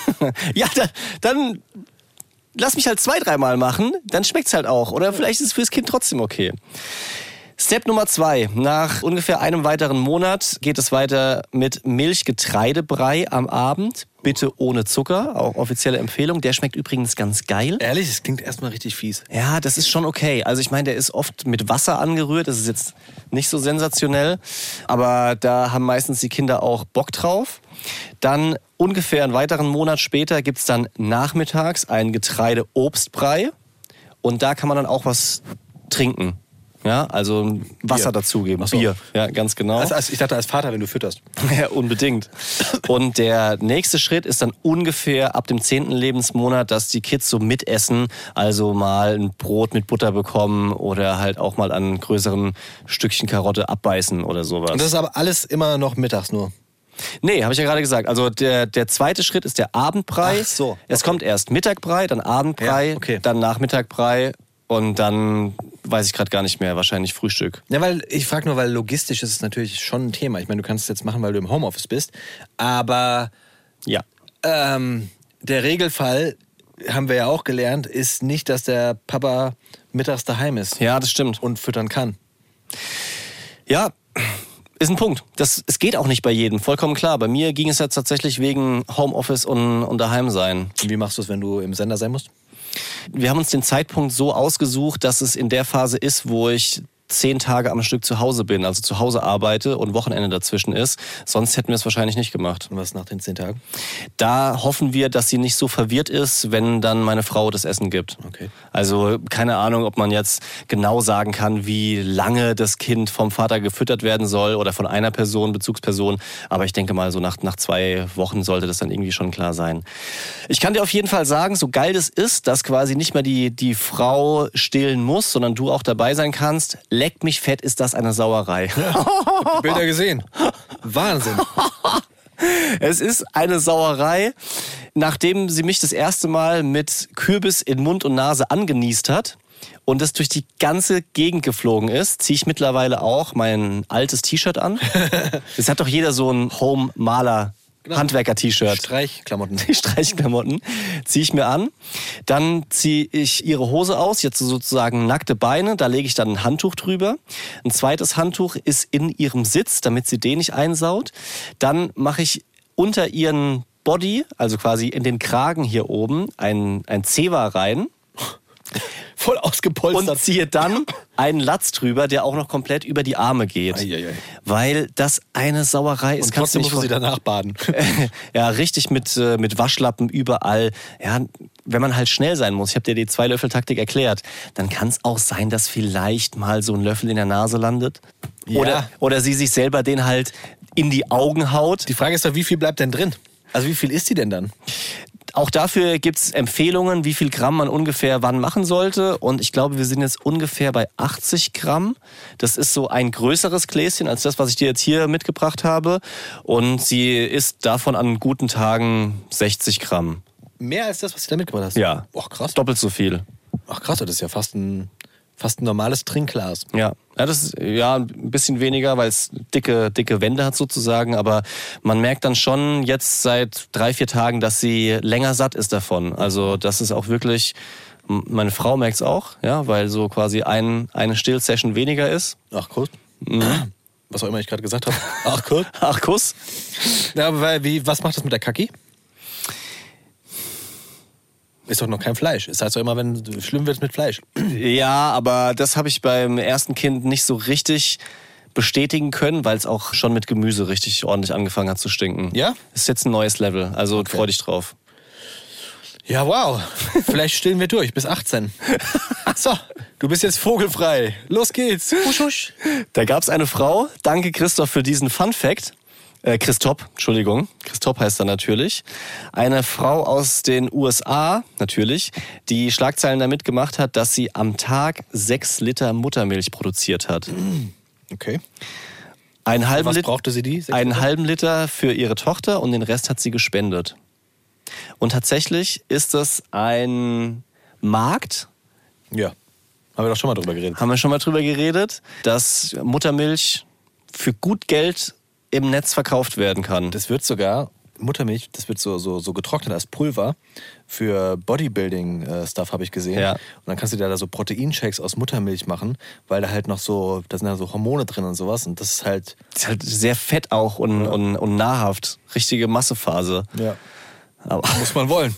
*laughs* ja, da, dann lass mich halt zwei, dreimal machen, dann schmeckt's halt auch. Oder vielleicht ist es fürs Kind trotzdem okay. Step Nummer zwei. Nach ungefähr einem weiteren Monat geht es weiter mit Milchgetreidebrei am Abend. Bitte ohne Zucker, auch offizielle Empfehlung. Der schmeckt übrigens ganz geil. Ehrlich, das klingt erstmal richtig fies. Ja, das ist schon okay. Also ich meine, der ist oft mit Wasser angerührt. Das ist jetzt nicht so sensationell. Aber da haben meistens die Kinder auch Bock drauf. Dann ungefähr einen weiteren Monat später gibt's dann nachmittags einen Getreide-Obstbrei. Und da kann man dann auch was trinken. Ja, also Wasser Bier. dazugeben. So. Bier. Ja, ganz genau. Also, als, ich dachte als Vater, wenn du fütterst. *laughs* Ja, unbedingt. Und der nächste Schritt ist dann ungefähr ab dem zehnten Lebensmonat, dass die Kids so mitessen, also mal ein Brot mit Butter bekommen oder halt auch mal an größeren Stückchen Karotte abbeißen oder sowas. Und das ist aber alles immer noch mittags nur. Nee, habe ich ja gerade gesagt. Also der, der zweite Schritt ist der Abendbrei. Ach so, Es kommt erst Mittagbrei, dann Abendbrei, Ja, okay. dann Nachmittagbrei und dann weiß ich gerade gar nicht mehr, wahrscheinlich Frühstück. Ja, weil ich frage nur, weil logistisch ist es natürlich schon ein Thema. Ich meine, du kannst es jetzt machen, weil du im Homeoffice bist. Aber Ja. ähm, der Regelfall, haben wir ja auch gelernt, ist nicht, dass der Papa mittags daheim ist Ja, das stimmt. und füttern kann. Ja, ist ein Punkt. Das, es geht auch nicht bei jedem, vollkommen klar. Bei mir ging es ja tatsächlich wegen Homeoffice und, und daheim sein. Und wie machst du es, wenn du im Sender sein musst? Wir haben uns den Zeitpunkt so ausgesucht, dass es in der Phase ist, wo ich zehn Tage am Stück zu Hause bin, also zu Hause arbeite und Wochenende dazwischen ist. Sonst hätten wir es wahrscheinlich nicht gemacht. Und was nach den zehn Tagen? Da hoffen wir, dass sie nicht so verwirrt ist, wenn dann meine Frau das Essen gibt. Okay. Also keine Ahnung, ob man jetzt genau sagen kann, wie lange das Kind vom Vater gefüttert werden soll oder von einer Person, Bezugsperson. Aber ich denke mal, so nach, nach zwei Wochen sollte das dann irgendwie schon klar sein. Ich kann dir auf jeden Fall sagen, so geil das ist, dass quasi nicht mehr die, die Frau stillen muss, sondern du auch dabei sein kannst. Leck mich fett, ist das eine Sauerei. *laughs* Die Bilder gesehen. Wahnsinn. *laughs* Es ist eine Sauerei. Nachdem sie mich das erste Mal mit Kürbis in Mund und Nase angenießt hat und es durch die ganze Gegend geflogen ist, ziehe ich mittlerweile auch mein altes T-Shirt an. *laughs* Es hat doch jeder so ein Home-Maler. Handwerker-T-Shirt. Streichklamotten. *laughs* Streichklamotten ziehe ich mir an. Dann ziehe ich ihre Hose aus, jetzt sozusagen nackte Beine. Da lege ich dann ein Handtuch drüber. Ein zweites Handtuch ist in ihrem Sitz, damit sie den nicht einsaut. Dann mache ich unter ihren Body, also quasi in den Kragen hier oben, ein, ein Zewa rein Voll und ausgepolstert. ziehe dann einen Latz drüber, der auch noch komplett über die Arme geht. Eieiei. Weil das eine Sauerei ist. Und kannst trotzdem musst sie danach baden. *laughs* ja, richtig mit, äh, mit Waschlappen überall. Ja, wenn man halt schnell sein muss, ich habe dir die Zwei-Löffel-Taktik erklärt, dann kann es auch sein, dass vielleicht mal so ein Löffel in der Nase landet. Ja. Oder, oder sie sich selber den halt in die Augen haut. Die Frage ist doch, wie viel bleibt denn drin? Also wie viel ist die denn dann? Auch dafür gibt's Empfehlungen, wie viel Gramm man ungefähr wann machen sollte. Und ich glaube, wir sind jetzt ungefähr bei 80 Gramm. Das ist so ein größeres Gläschen als das, was ich dir jetzt hier mitgebracht habe. Und sie ist davon an guten Tagen 60 Gramm. Mehr als das, was du da mitgebracht hast? Ja. Ach krass. Doppelt so viel. Ach krass, das ist ja fast ein, fast ein normales Trinkglas. Ja, ja das ist ja ein bisschen weniger, weil es dicke, dicke Wände hat sozusagen. Aber man merkt dann schon jetzt seit drei, vier Tagen, dass sie länger satt ist davon. Also das ist auch wirklich. Meine Frau merkt es auch, ja, weil so quasi ein, eine Still-Session weniger ist. Ach kurz. Was auch immer ich gerade gesagt habe. Ach kurz. Ach, Kuss. Ja, aber weil, wie, was macht das mit der Kaki? Ist doch noch kein Fleisch. Es heißt doch immer, wenn es schlimm wird mit Fleisch. Ja, aber das habe ich beim ersten Kind nicht so richtig bestätigen können, weil es auch schon mit Gemüse richtig ordentlich angefangen hat zu stinken. Ja? Ist jetzt ein neues Level, also freu dich drauf. Ja, wow. Vielleicht stillen wir durch bis 18. So, du bist jetzt vogelfrei. Los geht's. Husch, husch. Da gab es eine Frau, danke Christoph für diesen Fun Fact. Äh, Christoph, Entschuldigung, Christoph heißt er natürlich. Eine Frau aus den USA, natürlich, die Schlagzeilen damit gemacht hat, dass sie am Tag sechs Liter Muttermilch produziert hat. Okay. Einen halben, Was Lit brauchte sie die? Einen halben Liter für ihre Tochter und den Rest hat sie gespendet. Und tatsächlich ist es ein Markt, Ja. Haben wir doch schon mal drüber geredet. haben wir schon mal drüber geredet, dass Muttermilch für gut Geld im Netz verkauft werden kann. Das wird sogar, Muttermilch, das wird so, so, so getrocknet als Pulver für Bodybuilding-Stuff, habe ich gesehen. Ja. Und dann kannst du dir da so Proteinshakes aus Muttermilch machen, weil da halt noch so, da sind da so Hormone drin und sowas. Und das ist halt. ist halt sehr fett auch und, und, und nahrhaft. Richtige Massephase. Ja. Aber *laughs* Muss man wollen.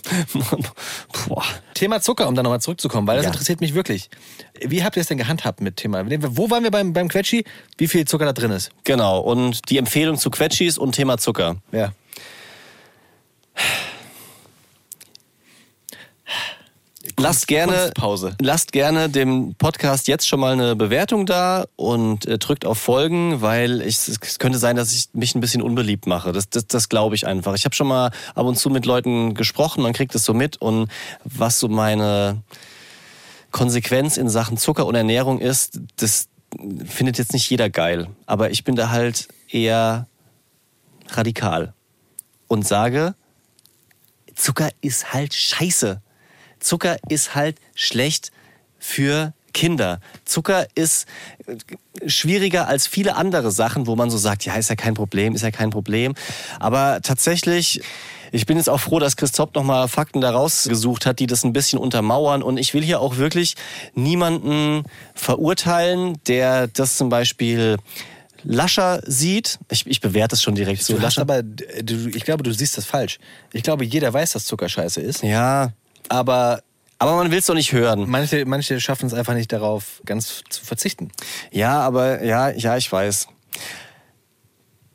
*laughs* Thema Zucker, um da nochmal zurückzukommen, weil das Ja. interessiert mich wirklich. Wie habt ihr es denn gehandhabt mit Thema? Wo waren wir beim, beim Quetschi? Wie viel Zucker da drin ist? Genau. Und die Empfehlung zu Quetschis und Thema Zucker. Ja. Lasst gerne, Kunstpause. lasst gerne dem Podcast jetzt schon mal eine Bewertung da und äh, drückt auf Folgen, weil ich, es könnte sein, dass ich mich ein bisschen unbeliebt mache. Das, das, das glaube ich einfach. Ich habe schon mal ab und zu mit Leuten gesprochen, man kriegt es so mit und was so meine Konsequenz in Sachen Zucker und Ernährung ist, das findet jetzt nicht jeder geil. Aber ich bin da halt eher radikal und sage, Zucker ist halt scheiße. Zucker ist halt schlecht für Kinder. Zucker ist äh, schwieriger als viele andere Sachen, wo man so sagt, ja, ist ja kein Problem, ist ja kein Problem. Aber tatsächlich, ich bin jetzt auch froh, dass Christoph nochmal Fakten da rausgesucht hat, die das ein bisschen untermauern. Und ich will hier auch wirklich niemanden verurteilen, der das zum Beispiel lascher sieht. Ich, ich bewerte es schon direkt so. Du Lascher. aber, du, ich glaube, du siehst das falsch. Ich glaube, jeder weiß, dass Zucker scheiße ist. Ja, Aber aber man will es doch nicht hören. manche, manche schaffen es einfach nicht darauf, ganz zu verzichten. Ja, aber ja, ja, ich weiß.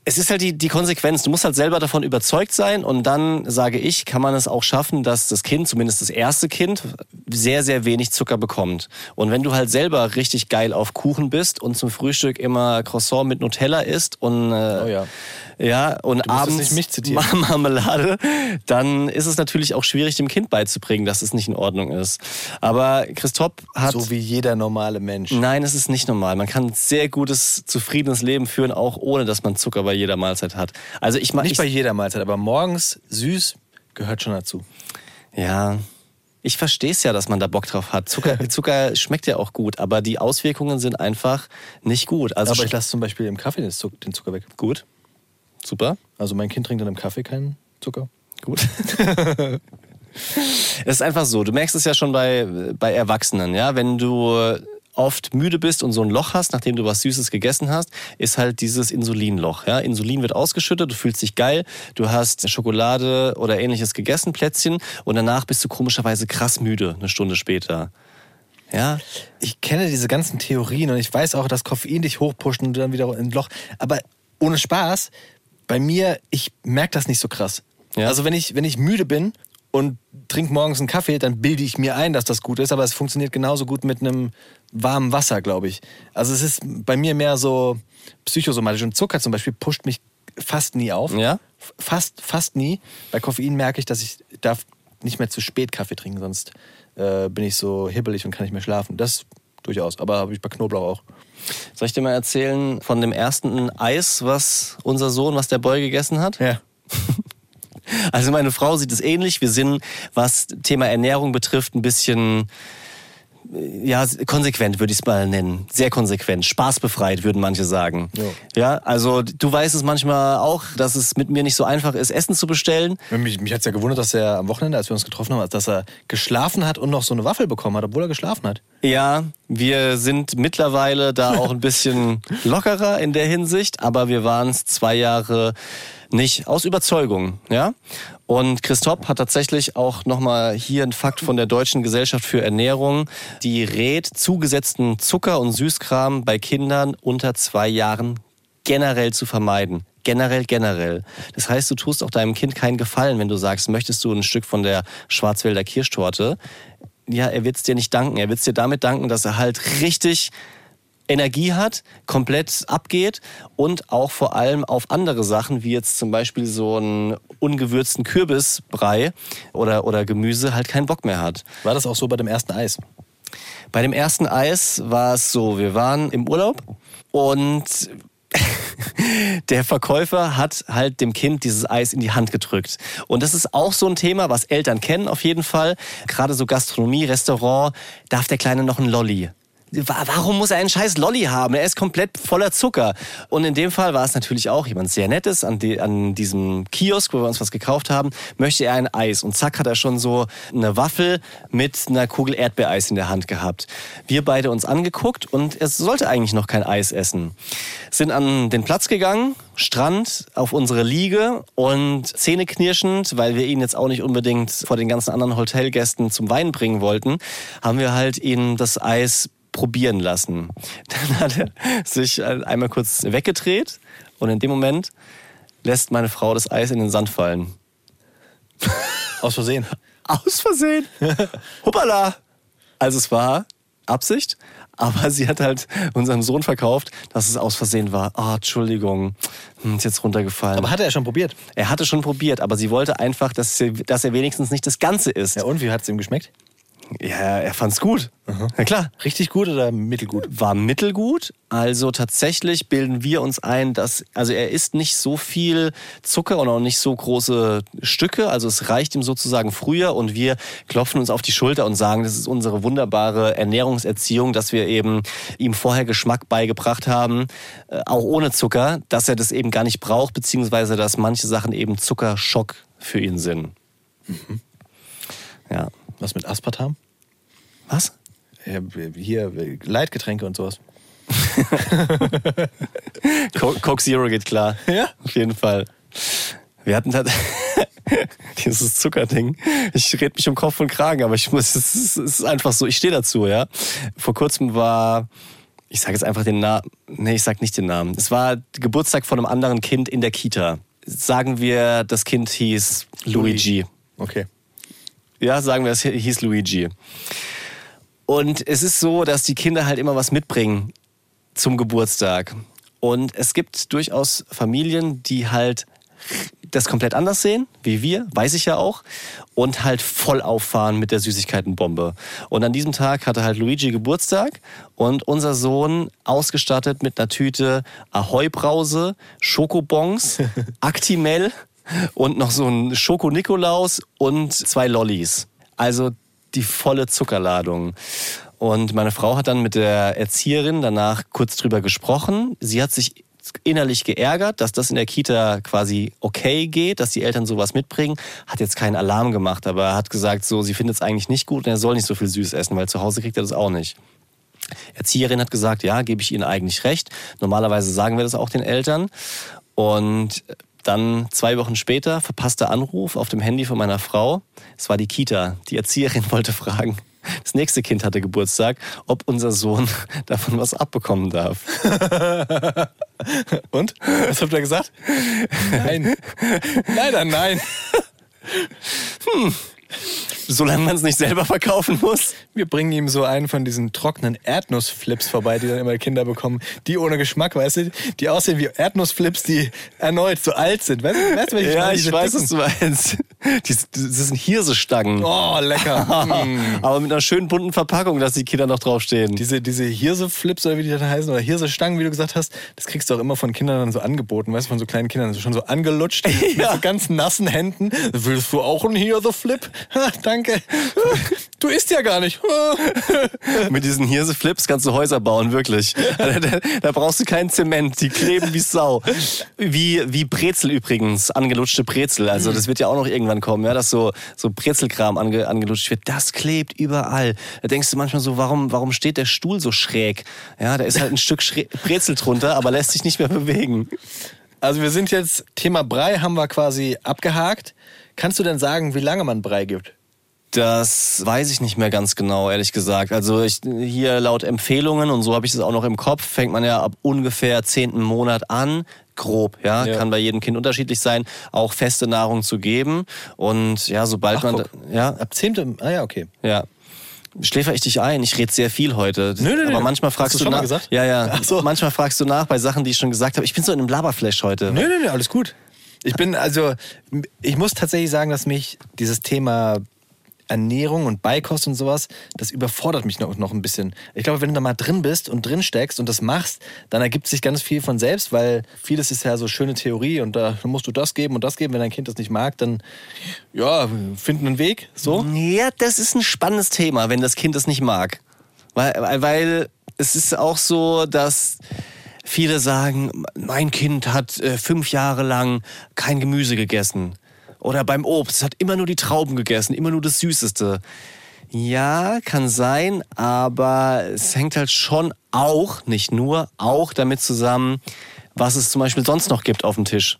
Es ist halt die, die Konsequenz. Du musst halt selber davon überzeugt sein und dann, sage ich, kann man es auch schaffen, dass das Kind, zumindest das erste Kind, sehr, sehr wenig Zucker bekommt. Und wenn du halt selber richtig geil auf Kuchen bist und zum Frühstück immer Croissant mit Nutella isst und, äh, Oh ja. ja, und abends. Marmelade, dann ist es natürlich auch schwierig, dem Kind beizubringen, dass es nicht in Ordnung ist. Aber Christoph hat... So wie jeder normale Mensch. Nein, es ist nicht normal. Man kann ein sehr gutes, zufriedenes Leben führen, auch ohne dass man Zucker bei jeder Mahlzeit hat. Also ich Nicht bei jeder Mahlzeit, aber morgens süß gehört schon dazu. ja, ich verstehe es ja, dass man da Bock drauf hat. Zucker, *laughs* Zucker schmeckt ja auch gut, aber die Auswirkungen sind einfach nicht gut. Also aber ich lasse zum Beispiel im Kaffee den Zucker, den Zucker weg. gut, super, Also mein Kind trinkt dann im Kaffee keinen Zucker. gut. *laughs* Es ist einfach so, du merkst es ja schon bei, bei Erwachsenen, ja, wenn du oft müde bist und so ein Loch hast, nachdem du was Süßes gegessen hast, ist halt dieses Insulinloch. Ja? Insulin wird ausgeschüttet, du fühlst dich geil, du hast Schokolade oder ähnliches gegessen, Plätzchen, und danach bist du komischerweise krass müde, eine Stunde später. Ja, Ich kenne diese ganzen Theorien und ich weiß auch, dass Koffein dich hochpusht und du dann wieder in ein Loch. Aber ohne Spaß, bei mir, ich merke das nicht so krass. Ja. Also wenn ich, wenn ich müde bin und trinke morgens einen Kaffee, dann bilde ich mir ein, dass das gut ist, aber es funktioniert genauso gut mit einem warmen Wasser, glaube ich. Also es ist bei mir mehr so psychosomatisch. Und Zucker zum Beispiel pusht mich fast nie auf. Ja? Fast, fast nie. Bei Koffein merke ich, dass ich darf nicht mehr zu spät Kaffee trinken, sonst äh, bin ich so hibbelig und kann nicht mehr schlafen. Das durchaus, aber habe ich bei Knoblauch auch. soll ich dir mal erzählen von dem ersten Eis, was unser Sohn, was der Boy gegessen hat? Ja. *laughs* Also meine Frau sieht es ähnlich. Wir sind, was Thema Ernährung betrifft, ein bisschen ja, konsequent würde ich es mal nennen. Sehr konsequent. Spaßbefreit, würden manche sagen. Ja. ja, also du weißt es manchmal auch, dass es mit mir nicht so einfach ist, Essen zu bestellen. Mich, mich hat es ja gewundert, dass er am Wochenende, als wir uns getroffen haben, dass er geschlafen hat und noch so eine Waffel bekommen hat, obwohl er geschlafen hat. Ja, wir sind mittlerweile da auch ein bisschen lockerer in der Hinsicht, aber wir waren es zwei Jahre nicht aus Überzeugung, ja. Und Christoph hat tatsächlich auch nochmal hier einen Fakt von der Deutschen Gesellschaft für Ernährung, die rät zugesetzten Zucker und Süßkram bei Kindern unter zwei Jahren generell zu vermeiden. Generell, generell. Das heißt, du tust auch deinem Kind keinen Gefallen, wenn du sagst, möchtest du ein Stück von der Schwarzwälder Kirschtorte. Ja, er wird's dir nicht danken. Er wird's dir damit danken, dass er halt richtig Energie hat, komplett abgeht und auch vor allem auf andere Sachen, wie jetzt zum Beispiel so einen ungewürzten Kürbisbrei oder, oder Gemüse, halt keinen Bock mehr hat. War das auch so bei dem ersten Eis? Bei dem ersten Eis war es so, wir waren im Urlaub und *laughs* der Verkäufer hat halt dem Kind dieses Eis in die Hand gedrückt. Und das ist auch so ein Thema, was Eltern kennen auf jeden Fall. Gerade so Gastronomie, Restaurant, darf der Kleine noch ein Lolli. Wa- Warum muss er einen scheiß Lolli haben? Er ist komplett voller Zucker. Und in dem Fall war es natürlich auch jemand sehr Nettes an, die, an diesem Kiosk, wo wir uns was gekauft haben, möchte er ein Eis. Und zack hat er schon so eine Waffel mit einer Kugel Erdbeereis in der Hand gehabt. Wir beide uns angeguckt und er sollte eigentlich noch kein Eis essen. Sind an den Platz gegangen, Strand, auf unsere Liege und zähneknirschend, weil wir ihn jetzt auch nicht unbedingt vor den ganzen anderen Hotelgästen zum Wein bringen wollten, haben wir halt ihn das Eis probieren lassen. *laughs* Dann hat er sich einmal kurz weggedreht und in dem Moment lässt meine Frau das Eis in den Sand fallen. *laughs* Aus Versehen. Aus Versehen. *laughs* Hoppala. Also es war Absicht, aber sie hat halt unserem Sohn verkauft, dass es aus Versehen war. Ah, Entschuldigung, Hm, ist jetzt runtergefallen. Aber hat er schon probiert? er hatte schon probiert, aber sie wollte einfach, dass, sie, dass er wenigstens nicht das Ganze isst. Ja, und wie hat es ihm geschmeckt? Ja, er fand's gut. Na klar. Richtig gut oder mittelgut? War mittelgut. Also tatsächlich bilden wir uns ein, dass, also er isst nicht so viel Zucker und auch nicht so große Stücke. Also es reicht ihm sozusagen früher und wir klopfen uns auf die Schulter und sagen, das ist unsere wunderbare Ernährungserziehung, dass wir eben ihm vorher Geschmack beigebracht haben, äh, auch ohne Zucker, dass er das eben gar nicht braucht, beziehungsweise dass manche Sachen eben Zuckerschock für ihn sind. Ja. Was mit Aspartam? Was? Ja, hier, Leitgetränke und sowas. *laughs* Co- Coke Zero geht klar. Ja? Auf jeden Fall. Wir hatten halt *laughs* dieses Zuckerding. Ich red mich um Kopf und Kragen, aber ich muss, es ist, es ist einfach so, ich stehe dazu, ja. Vor kurzem war, ich sage jetzt einfach den Namen, nee, ich sag nicht den Namen. Es war Geburtstag von einem anderen Kind in der Kita. Sagen wir, das Kind hieß Luigi. Okay. Ja, sagen wir, es hieß Luigi. Und es ist so, dass die Kinder halt immer was mitbringen zum Geburtstag. Und es gibt durchaus Familien, die halt das komplett anders sehen, wie wir, weiß ich ja auch, und halt voll auffahren mit der Süßigkeitenbombe. Und an diesem Tag hatte halt Luigi Geburtstag und unser Sohn ausgestattet mit einer Tüte Ahoi-Brause, Schokobons, *laughs* Actimel und noch so ein Schoko-Nikolaus und zwei Lollis. Also die volle Zuckerladung. Und meine Frau hat dann mit der Erzieherin danach kurz drüber gesprochen. Sie hat sich innerlich geärgert, dass das in der Kita quasi okay geht, dass die Eltern sowas mitbringen. Hat jetzt keinen Alarm gemacht, aber hat gesagt, so, sie findet es eigentlich nicht gut und er soll nicht so viel süß essen, weil zu Hause kriegt er das auch nicht. Erzieherin hat gesagt, ja, gebe ich Ihnen eigentlich recht. Normalerweise sagen wir das auch den Eltern. Und dann zwei Wochen später verpasster Anruf auf dem Handy von meiner Frau. Es war die Kita. Die Erzieherin *laughs* wollte fragen, das nächste Kind hatte Geburtstag, ob unser Sohn *laughs* davon was abbekommen darf. *laughs* Und? Was habt ihr gesagt? Nein. Leider nein. Solange man es nicht selber verkaufen muss. Wir bringen ihm so einen von diesen trockenen Erdnussflips vorbei, die dann immer Kinder bekommen. Die ohne Geschmack, weißt du? Die aussehen wie Erdnussflips, die erneut so alt sind. Weißt du, weißt du ich Ja, ich weiß, dicken- was du meinst. Die, das sind Hirsestangen. Oh, lecker. *laughs* Mm. Aber mit einer schönen bunten Verpackung, dass die Kinder noch draufstehen. Diese, diese Hirse-Flips oder wie die dann heißen, oder Hirse-Stangen, wie du gesagt hast, das kriegst du auch immer von Kindern dann so angeboten, weißt du, von so kleinen Kindern, schon so angelutscht, *laughs* mit so ganz nassen Händen. Willst du auch einen Hirse-Flip? *laughs* Ha, danke. *laughs* Du isst ja gar nicht. *laughs* Mit diesen Hirseflips kannst du Häuser bauen, wirklich. Da, da, da brauchst du keinen Zement, die kleben wie Sau. Wie, wie Brezel übrigens, angelutschte Brezel. Also das wird ja auch noch irgendwann kommen, ja, dass so, so Brezelkram ange, angelutscht wird. Das klebt überall. Da denkst du manchmal so, warum, warum steht der Stuhl so schräg? Ja, da ist halt ein Stück Schre Brezel drunter, aber lässt sich nicht mehr bewegen. Also wir sind jetzt, Thema Brei haben wir quasi abgehakt. Kannst du denn sagen, wie lange man Brei gibt? Das weiß ich nicht mehr ganz genau, ehrlich gesagt. Also ich, hier laut Empfehlungen, und so habe ich das auch noch im Kopf, fängt man ja ab ungefähr zehnten Monat an, grob, ja, Ja. kann bei jedem Kind unterschiedlich sein, auch feste Nahrung zu geben. Und ja, sobald Ach, man, guck. ja, Ab 10. Ah ja, okay. ja. Schläfer ich dich ein? Ich rede sehr viel heute. Nö, nö, nö. Aber manchmal Hast fragst du du schon mal nach. gesagt? Ja, ja. So. Manchmal fragst du nach bei Sachen, die ich schon gesagt habe. Ich bin so in einem Laberflash heute. Nö, nö, nö, alles gut. Ich bin also, ich muss tatsächlich sagen, dass mich dieses Thema Ernährung und Beikost und sowas, das überfordert mich noch, noch ein bisschen. Ich glaube, wenn du da mal drin bist und drin steckst und das machst, dann ergibt sich ganz viel von selbst, weil vieles ist ja so schöne Theorie und da musst du das geben und das geben. Wenn dein Kind das nicht mag, dann ja, finden einen Weg. So. Ja, das ist ein spannendes Thema, wenn das Kind es nicht mag. Weil, weil- weil es ist auch so, dass viele sagen, mein Kind hat äh, fünf Jahre lang kein Gemüse gegessen. Oder beim Obst, es hat immer nur die Trauben gegessen, immer nur das Süßeste. Ja, kann sein, aber es hängt halt schon auch, nicht nur, auch damit zusammen, was es zum Beispiel sonst noch gibt auf dem Tisch.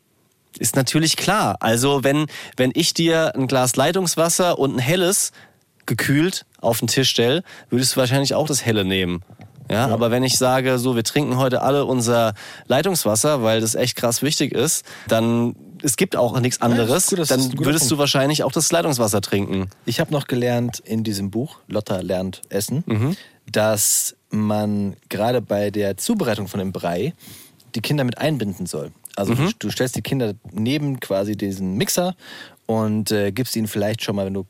Ist natürlich klar. Also wenn, wenn ich dir ein Glas Leitungswasser und ein helles gekühlt auf den Tisch stelle, würdest du wahrscheinlich auch das helle nehmen. Ja, aber wenn ich sage, so, wir trinken heute alle unser Leitungswasser, weil das echt krass wichtig ist, dann, es gibt auch nichts anderes, gut, das ist dann würdest Punkt. du wahrscheinlich auch das Leitungswasser trinken. Ich habe noch gelernt in diesem Buch, Lotta lernt Essen, Mhm. dass man gerade bei der Zubereitung von dem Brei die Kinder mit einbinden soll. Also Mhm. du, du stellst die Kinder neben quasi diesen Mixer und äh, gibst ihnen vielleicht schon mal, wenn du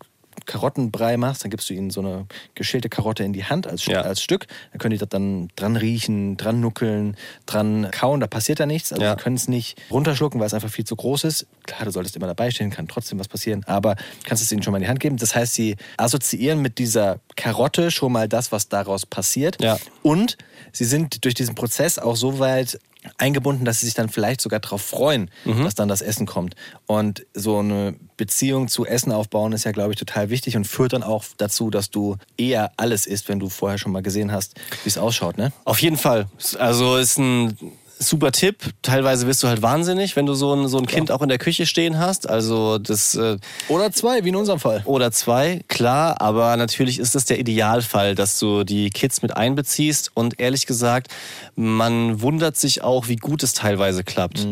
Karottenbrei machst, dann gibst du ihnen so eine geschälte Karotte in die Hand als, Ja. als Stück. Dann können die das dann dran riechen, dran nuckeln, dran kauen. Da passiert da nichts. Also Ja. die können es nicht runterschlucken, weil es einfach viel zu groß ist. Klar, du solltest immer dabei stehen, kann trotzdem was passieren. Aber kannst es ihnen schon mal in die Hand geben. Das heißt, sie assoziieren mit dieser Karotte schon mal das, was daraus passiert. Ja. Und sie sind durch diesen Prozess auch so weit eingebunden, dass sie sich dann vielleicht sogar darauf freuen, Mhm. dass dann das Essen kommt. Und so eine Beziehung zu Essen aufbauen ist ja, glaube ich, total wichtig und führt dann auch dazu, dass du eher alles isst, wenn du vorher schon mal gesehen hast, wie es ausschaut, ne? Auf jeden Fall. Also ist ein super Tipp. Teilweise wirst du halt wahnsinnig, wenn du so ein, so ein Kind auch in der Küche stehen hast. Also das äh, Oder zwei, wie in unserem Fall. oder zwei, klar, aber natürlich ist das der Idealfall, dass du die Kids mit einbeziehst und ehrlich gesagt, man wundert sich auch, wie gut es teilweise klappt.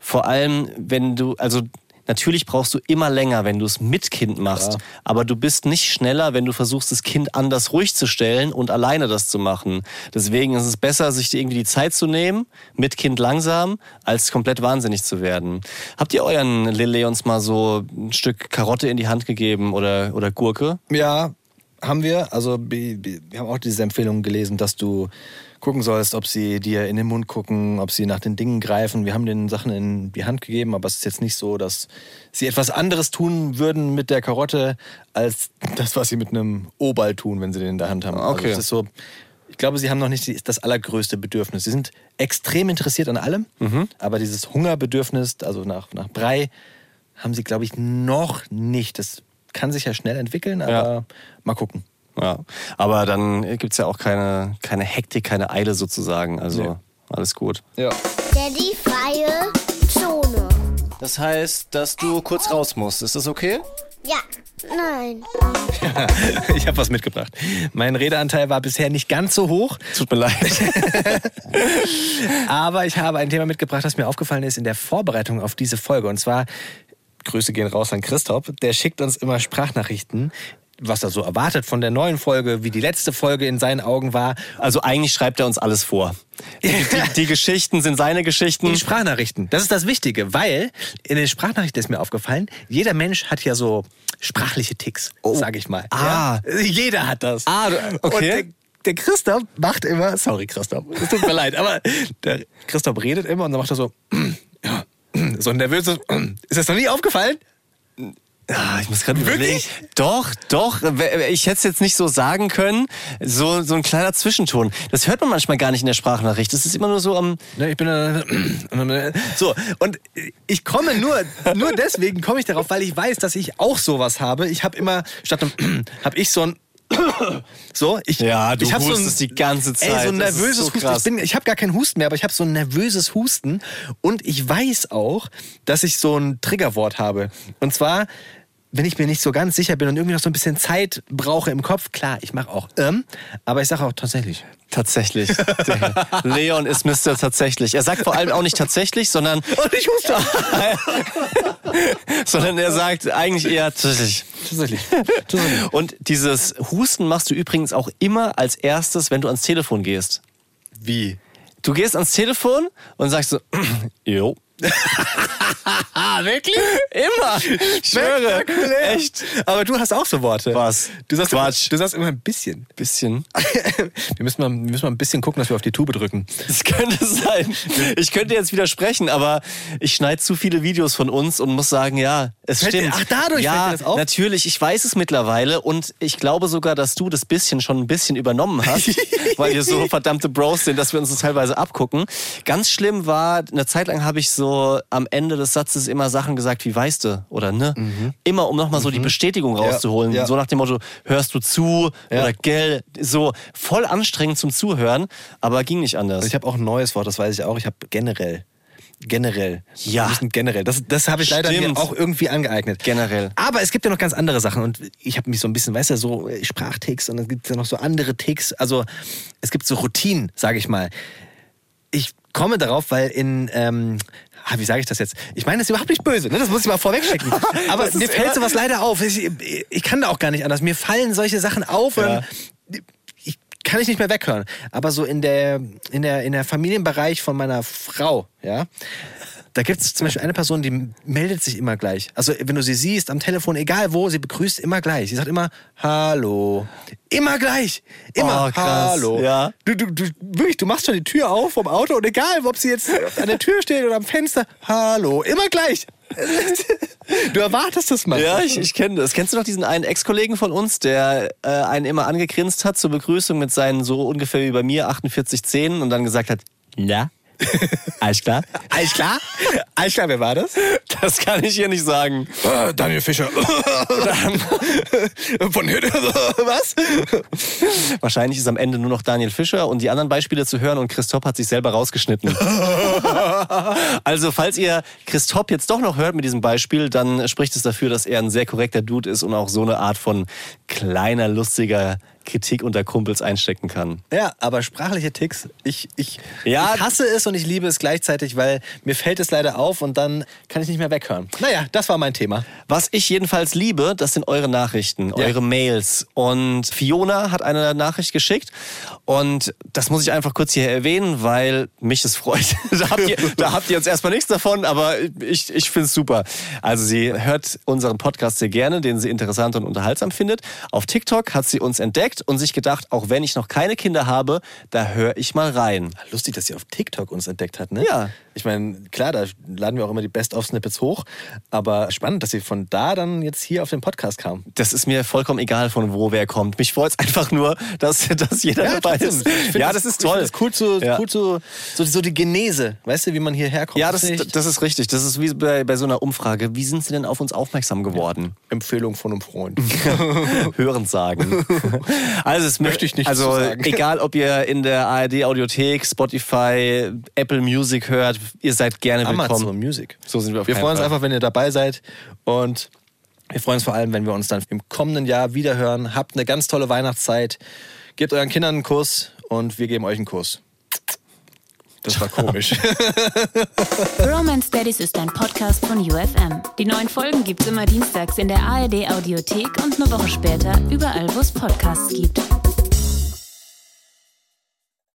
Vor allem, wenn du, also natürlich brauchst du immer länger, wenn du es mit Kind machst, Ja. aber du bist nicht schneller, wenn du versuchst, das Kind anders ruhig zu stellen und alleine das zu machen. Deswegen ist es besser, sich irgendwie die Zeit zu nehmen, mit Kind langsam, als komplett wahnsinnig zu werden. Habt ihr euren Lilleons mal so ein Stück Karotte in die Hand gegeben oder, oder Gurke? Ja, haben wir. Also wir haben auch diese Empfehlung gelesen, dass du gucken sollst, ob sie dir in den Mund gucken, ob sie nach den Dingen greifen. Wir haben den Sachen in die Hand gegeben, aber es ist jetzt nicht so, dass sie etwas anderes tun würden mit der Karotte, als das, was sie mit einem O-Ball tun, wenn sie den in der Hand haben. Okay. Also es ist so, ich glaube, sie haben noch nicht das allergrößte Bedürfnis. Sie sind extrem interessiert an allem, aber dieses Hungerbedürfnis, also nach, nach Brei, haben sie, glaube ich, noch nicht. Das kann sich ja schnell entwickeln, aber Ja. mal gucken. Ja, aber dann gibt's ja auch keine, keine Hektik, keine Eile sozusagen. Also Nee. alles gut. Ja. Daddy freie Zone. Das heißt, dass du kurz raus musst. Ist das okay? Ja, Nein. *laughs* ich habe was mitgebracht. Mein Redeanteil war bisher nicht ganz so hoch, Tut mir leid. *laughs* aber ich habe ein Thema mitgebracht, das mir aufgefallen ist in der Vorbereitung auf diese Folge. Und zwar, Grüße gehen raus an Christoph, der schickt uns immer Sprachnachrichten, was er so erwartet von der neuen Folge, wie die letzte Folge in seinen Augen war. Also eigentlich schreibt er uns alles vor. Die, die, *laughs* die Geschichten sind seine Geschichten. Die Sprachnachrichten, das ist das Wichtige, weil in den Sprachnachrichten ist mir aufgefallen, jeder Mensch hat ja so sprachliche Ticks, sage ich mal. Ah. Ja? Jeder hat das. Ah, okay. Der Christoph macht immer, sorry Christoph, es tut mir *laughs* leid, aber der Christoph redet immer und dann macht er so, *clears throat* ja, so ein nervöses, *clears throat* ist das noch nie aufgefallen? Ah, ich muss gerade Wirklich? überlegen. Doch, doch. Ich hätte es jetzt nicht so sagen können. So, so ein kleiner Zwischenton. Das hört man manchmal gar nicht in der Sprachnachricht. Das ist immer nur so am. Ne, ich bin äh, *clears throat* so und ich komme nur nur deswegen komme ich darauf, weil ich weiß, dass ich auch sowas habe. Ich habe immer statt *clears throat* einem habe ich so ein *coughs* so ich Ja, du ich hab so ein, die ganze Ey, so Zeit. ein nervöses so Husten. Ich, bin, ich habe gar keinen Husten mehr, aber ich habe so ein nervöses Husten und ich weiß auch, dass ich so ein Triggerwort habe. Und zwar wenn ich mir nicht so ganz sicher bin und irgendwie noch so ein bisschen Zeit brauche im Kopf, klar, ich mache auch ähm, aber ich sage auch tatsächlich. Tatsächlich. Leon ist Mr. Tatsächlich. Er sagt vor allem auch nicht tatsächlich, sondern, *laughs* Und ich huste. *laughs* sondern er sagt eigentlich eher tatsächlich. tatsächlich. *laughs* Und dieses Husten machst du übrigens auch immer als erstes, wenn du ans Telefon gehst. Wie? Du gehst ans Telefon und sagst so, *clears throat* jo. *laughs* Wirklich? Immer. Ich schwöre. Echt. Aber du hast auch so Worte. Was? Du sagst Quatsch. Immer, du sagst immer ein bisschen. Bisschen. *laughs* wir, müssen mal, wir müssen mal ein bisschen gucken, dass wir auf die Tube drücken. Das könnte sein. Ich könnte jetzt widersprechen, aber ich schneide zu viele Videos von uns und muss sagen, ja, es Fällt dir- stimmt. ach, dadurch ja, fällt dir das auf? natürlich. Ich weiß es mittlerweile und ich glaube sogar, dass du das bisschen schon ein bisschen übernommen hast, *laughs* weil wir so verdammte Bros sind, dass wir uns das teilweise abgucken. Ganz schlimm war, eine Zeit lang habe ich so am Ende des Satzes immer Sachen gesagt, wie weißt du oder ne? Immer um nochmal so die Bestätigung rauszuholen. Mhm. ja. So nach dem Motto, hörst du zu Ja. oder gell? So voll anstrengend zum Zuhören, aber ging nicht anders. Also ich habe auch ein neues Wort, das weiß ich auch. Ich habe generell. Generell. Ja. Generell. Das, das habe ich leider mir auch irgendwie angeeignet. Generell. Aber es gibt ja noch ganz andere Sachen. Und ich habe mich so ein bisschen, weißt du, so Sprachticks und dann gibt es ja noch so andere Ticks. Also es gibt so Routinen, sage ich mal. Ich komme darauf, weil in, ähm, ah, wie sage ich das jetzt? Ich meine das ist überhaupt nicht böse, ne? das muss ich mal vorweg schicken. *laughs* Aber mir fällt sowas leider auf. Ich, ich kann da auch gar nicht anders. Mir fallen solche Sachen auf und Ja. Kann ich nicht mehr weghören. Aber so in der, in der, in der Familienbereich von meiner Frau, ja, da gibt es zum Beispiel eine Person, die meldet sich immer gleich. Also wenn du sie siehst am Telefon, egal wo, sie begrüßt immer gleich. Sie sagt immer Hallo. Immer gleich. Immer Oh, krass. Hallo. Ja. Du, du, du, wirklich, du machst schon die Tür auf vom Auto und egal, ob sie jetzt an der Tür steht oder am Fenster, Hallo. Immer gleich. Du erwartest das mal. Ja, ich, ich kenne das. Kennst du noch diesen einen Ex-Kollegen von uns, der äh, einen immer angegrinst hat zur Begrüßung mit seinen so ungefähr wie bei mir 48 Zähnen und dann gesagt hat, na, alles klar? Alles klar? Alles klar, wer war das? Das kann ich hier nicht sagen. Äh, Daniel Fischer. *laughs* Von Hütte. Was? Wahrscheinlich ist am Ende nur noch Daniel Fischer und die anderen Beispiele zu hören und Christoph hat sich selber rausgeschnitten. *laughs* also falls ihr Christoph jetzt doch noch hört mit diesem Beispiel, dann spricht es dafür, dass er ein sehr korrekter Dude ist und auch so eine Art von kleiner, lustiger Kritik unter Kumpels einstecken kann. Ja, aber sprachliche Ticks, ich, ich, Ja. ich hasse es und ich liebe es gleichzeitig, weil mir fällt es leider auf und dann kann ich nicht mehr weghören. Naja, das war mein Thema. Was ich jedenfalls liebe, das sind eure Nachrichten, Ja. eure Mails. Und Fiona hat eine Nachricht geschickt und das muss ich einfach kurz hier erwähnen, weil mich es freut. *laughs* da, habt ihr, da habt ihr jetzt erstmal nichts davon, aber ich, ich finde es super. Also sie hört unseren Podcast sehr gerne, den sie interessant und unterhaltsam findet. Auf TikTok hat sie uns entdeckt und sich gedacht, auch wenn ich noch keine Kinder habe, da höre ich mal rein. Lustig, dass sie auf TikTok uns entdeckt hat, ne? Ja. Ich meine, klar, da laden wir auch immer die Best-of-Snippets hoch, aber spannend, dass sie von da dann jetzt hier auf den Podcast kam. Das ist mir vollkommen egal, von wo wer kommt. Mich freut es einfach nur, dass, dass jeder dabei trotzdem. ist. Ja, das ist toll. Das cool, zu, Ja. cool zu, so, so die Genese, weißt du, wie man hierher kommt. Ja, das, das ist richtig. Das ist wie bei, bei so einer Umfrage. Wie sind Sie denn auf uns aufmerksam geworden? Empfehlung von einem Freund. *laughs* Hören sagen. Also es Möchte ich nicht Also sagen. egal, ob ihr in der ARD Audiothek, Spotify, Apple Music hört, ihr seid gerne willkommen. Amazon Music. So sind wir auf Wir freuen uns Fall. einfach, wenn ihr dabei seid und Wir freuen uns vor allem, wenn wir uns dann im kommenden Jahr wiederhören. Habt eine ganz tolle Weihnachtszeit. Gebt euren Kindern einen Kuss und wir geben euch einen Kuss. Das war komisch. *laughs* Romance Daddies ist ein Podcast von UFM. Die neuen Folgen gibt's immer dienstags in der ARD Audiothek und eine Woche später überall, wo es Podcasts gibt.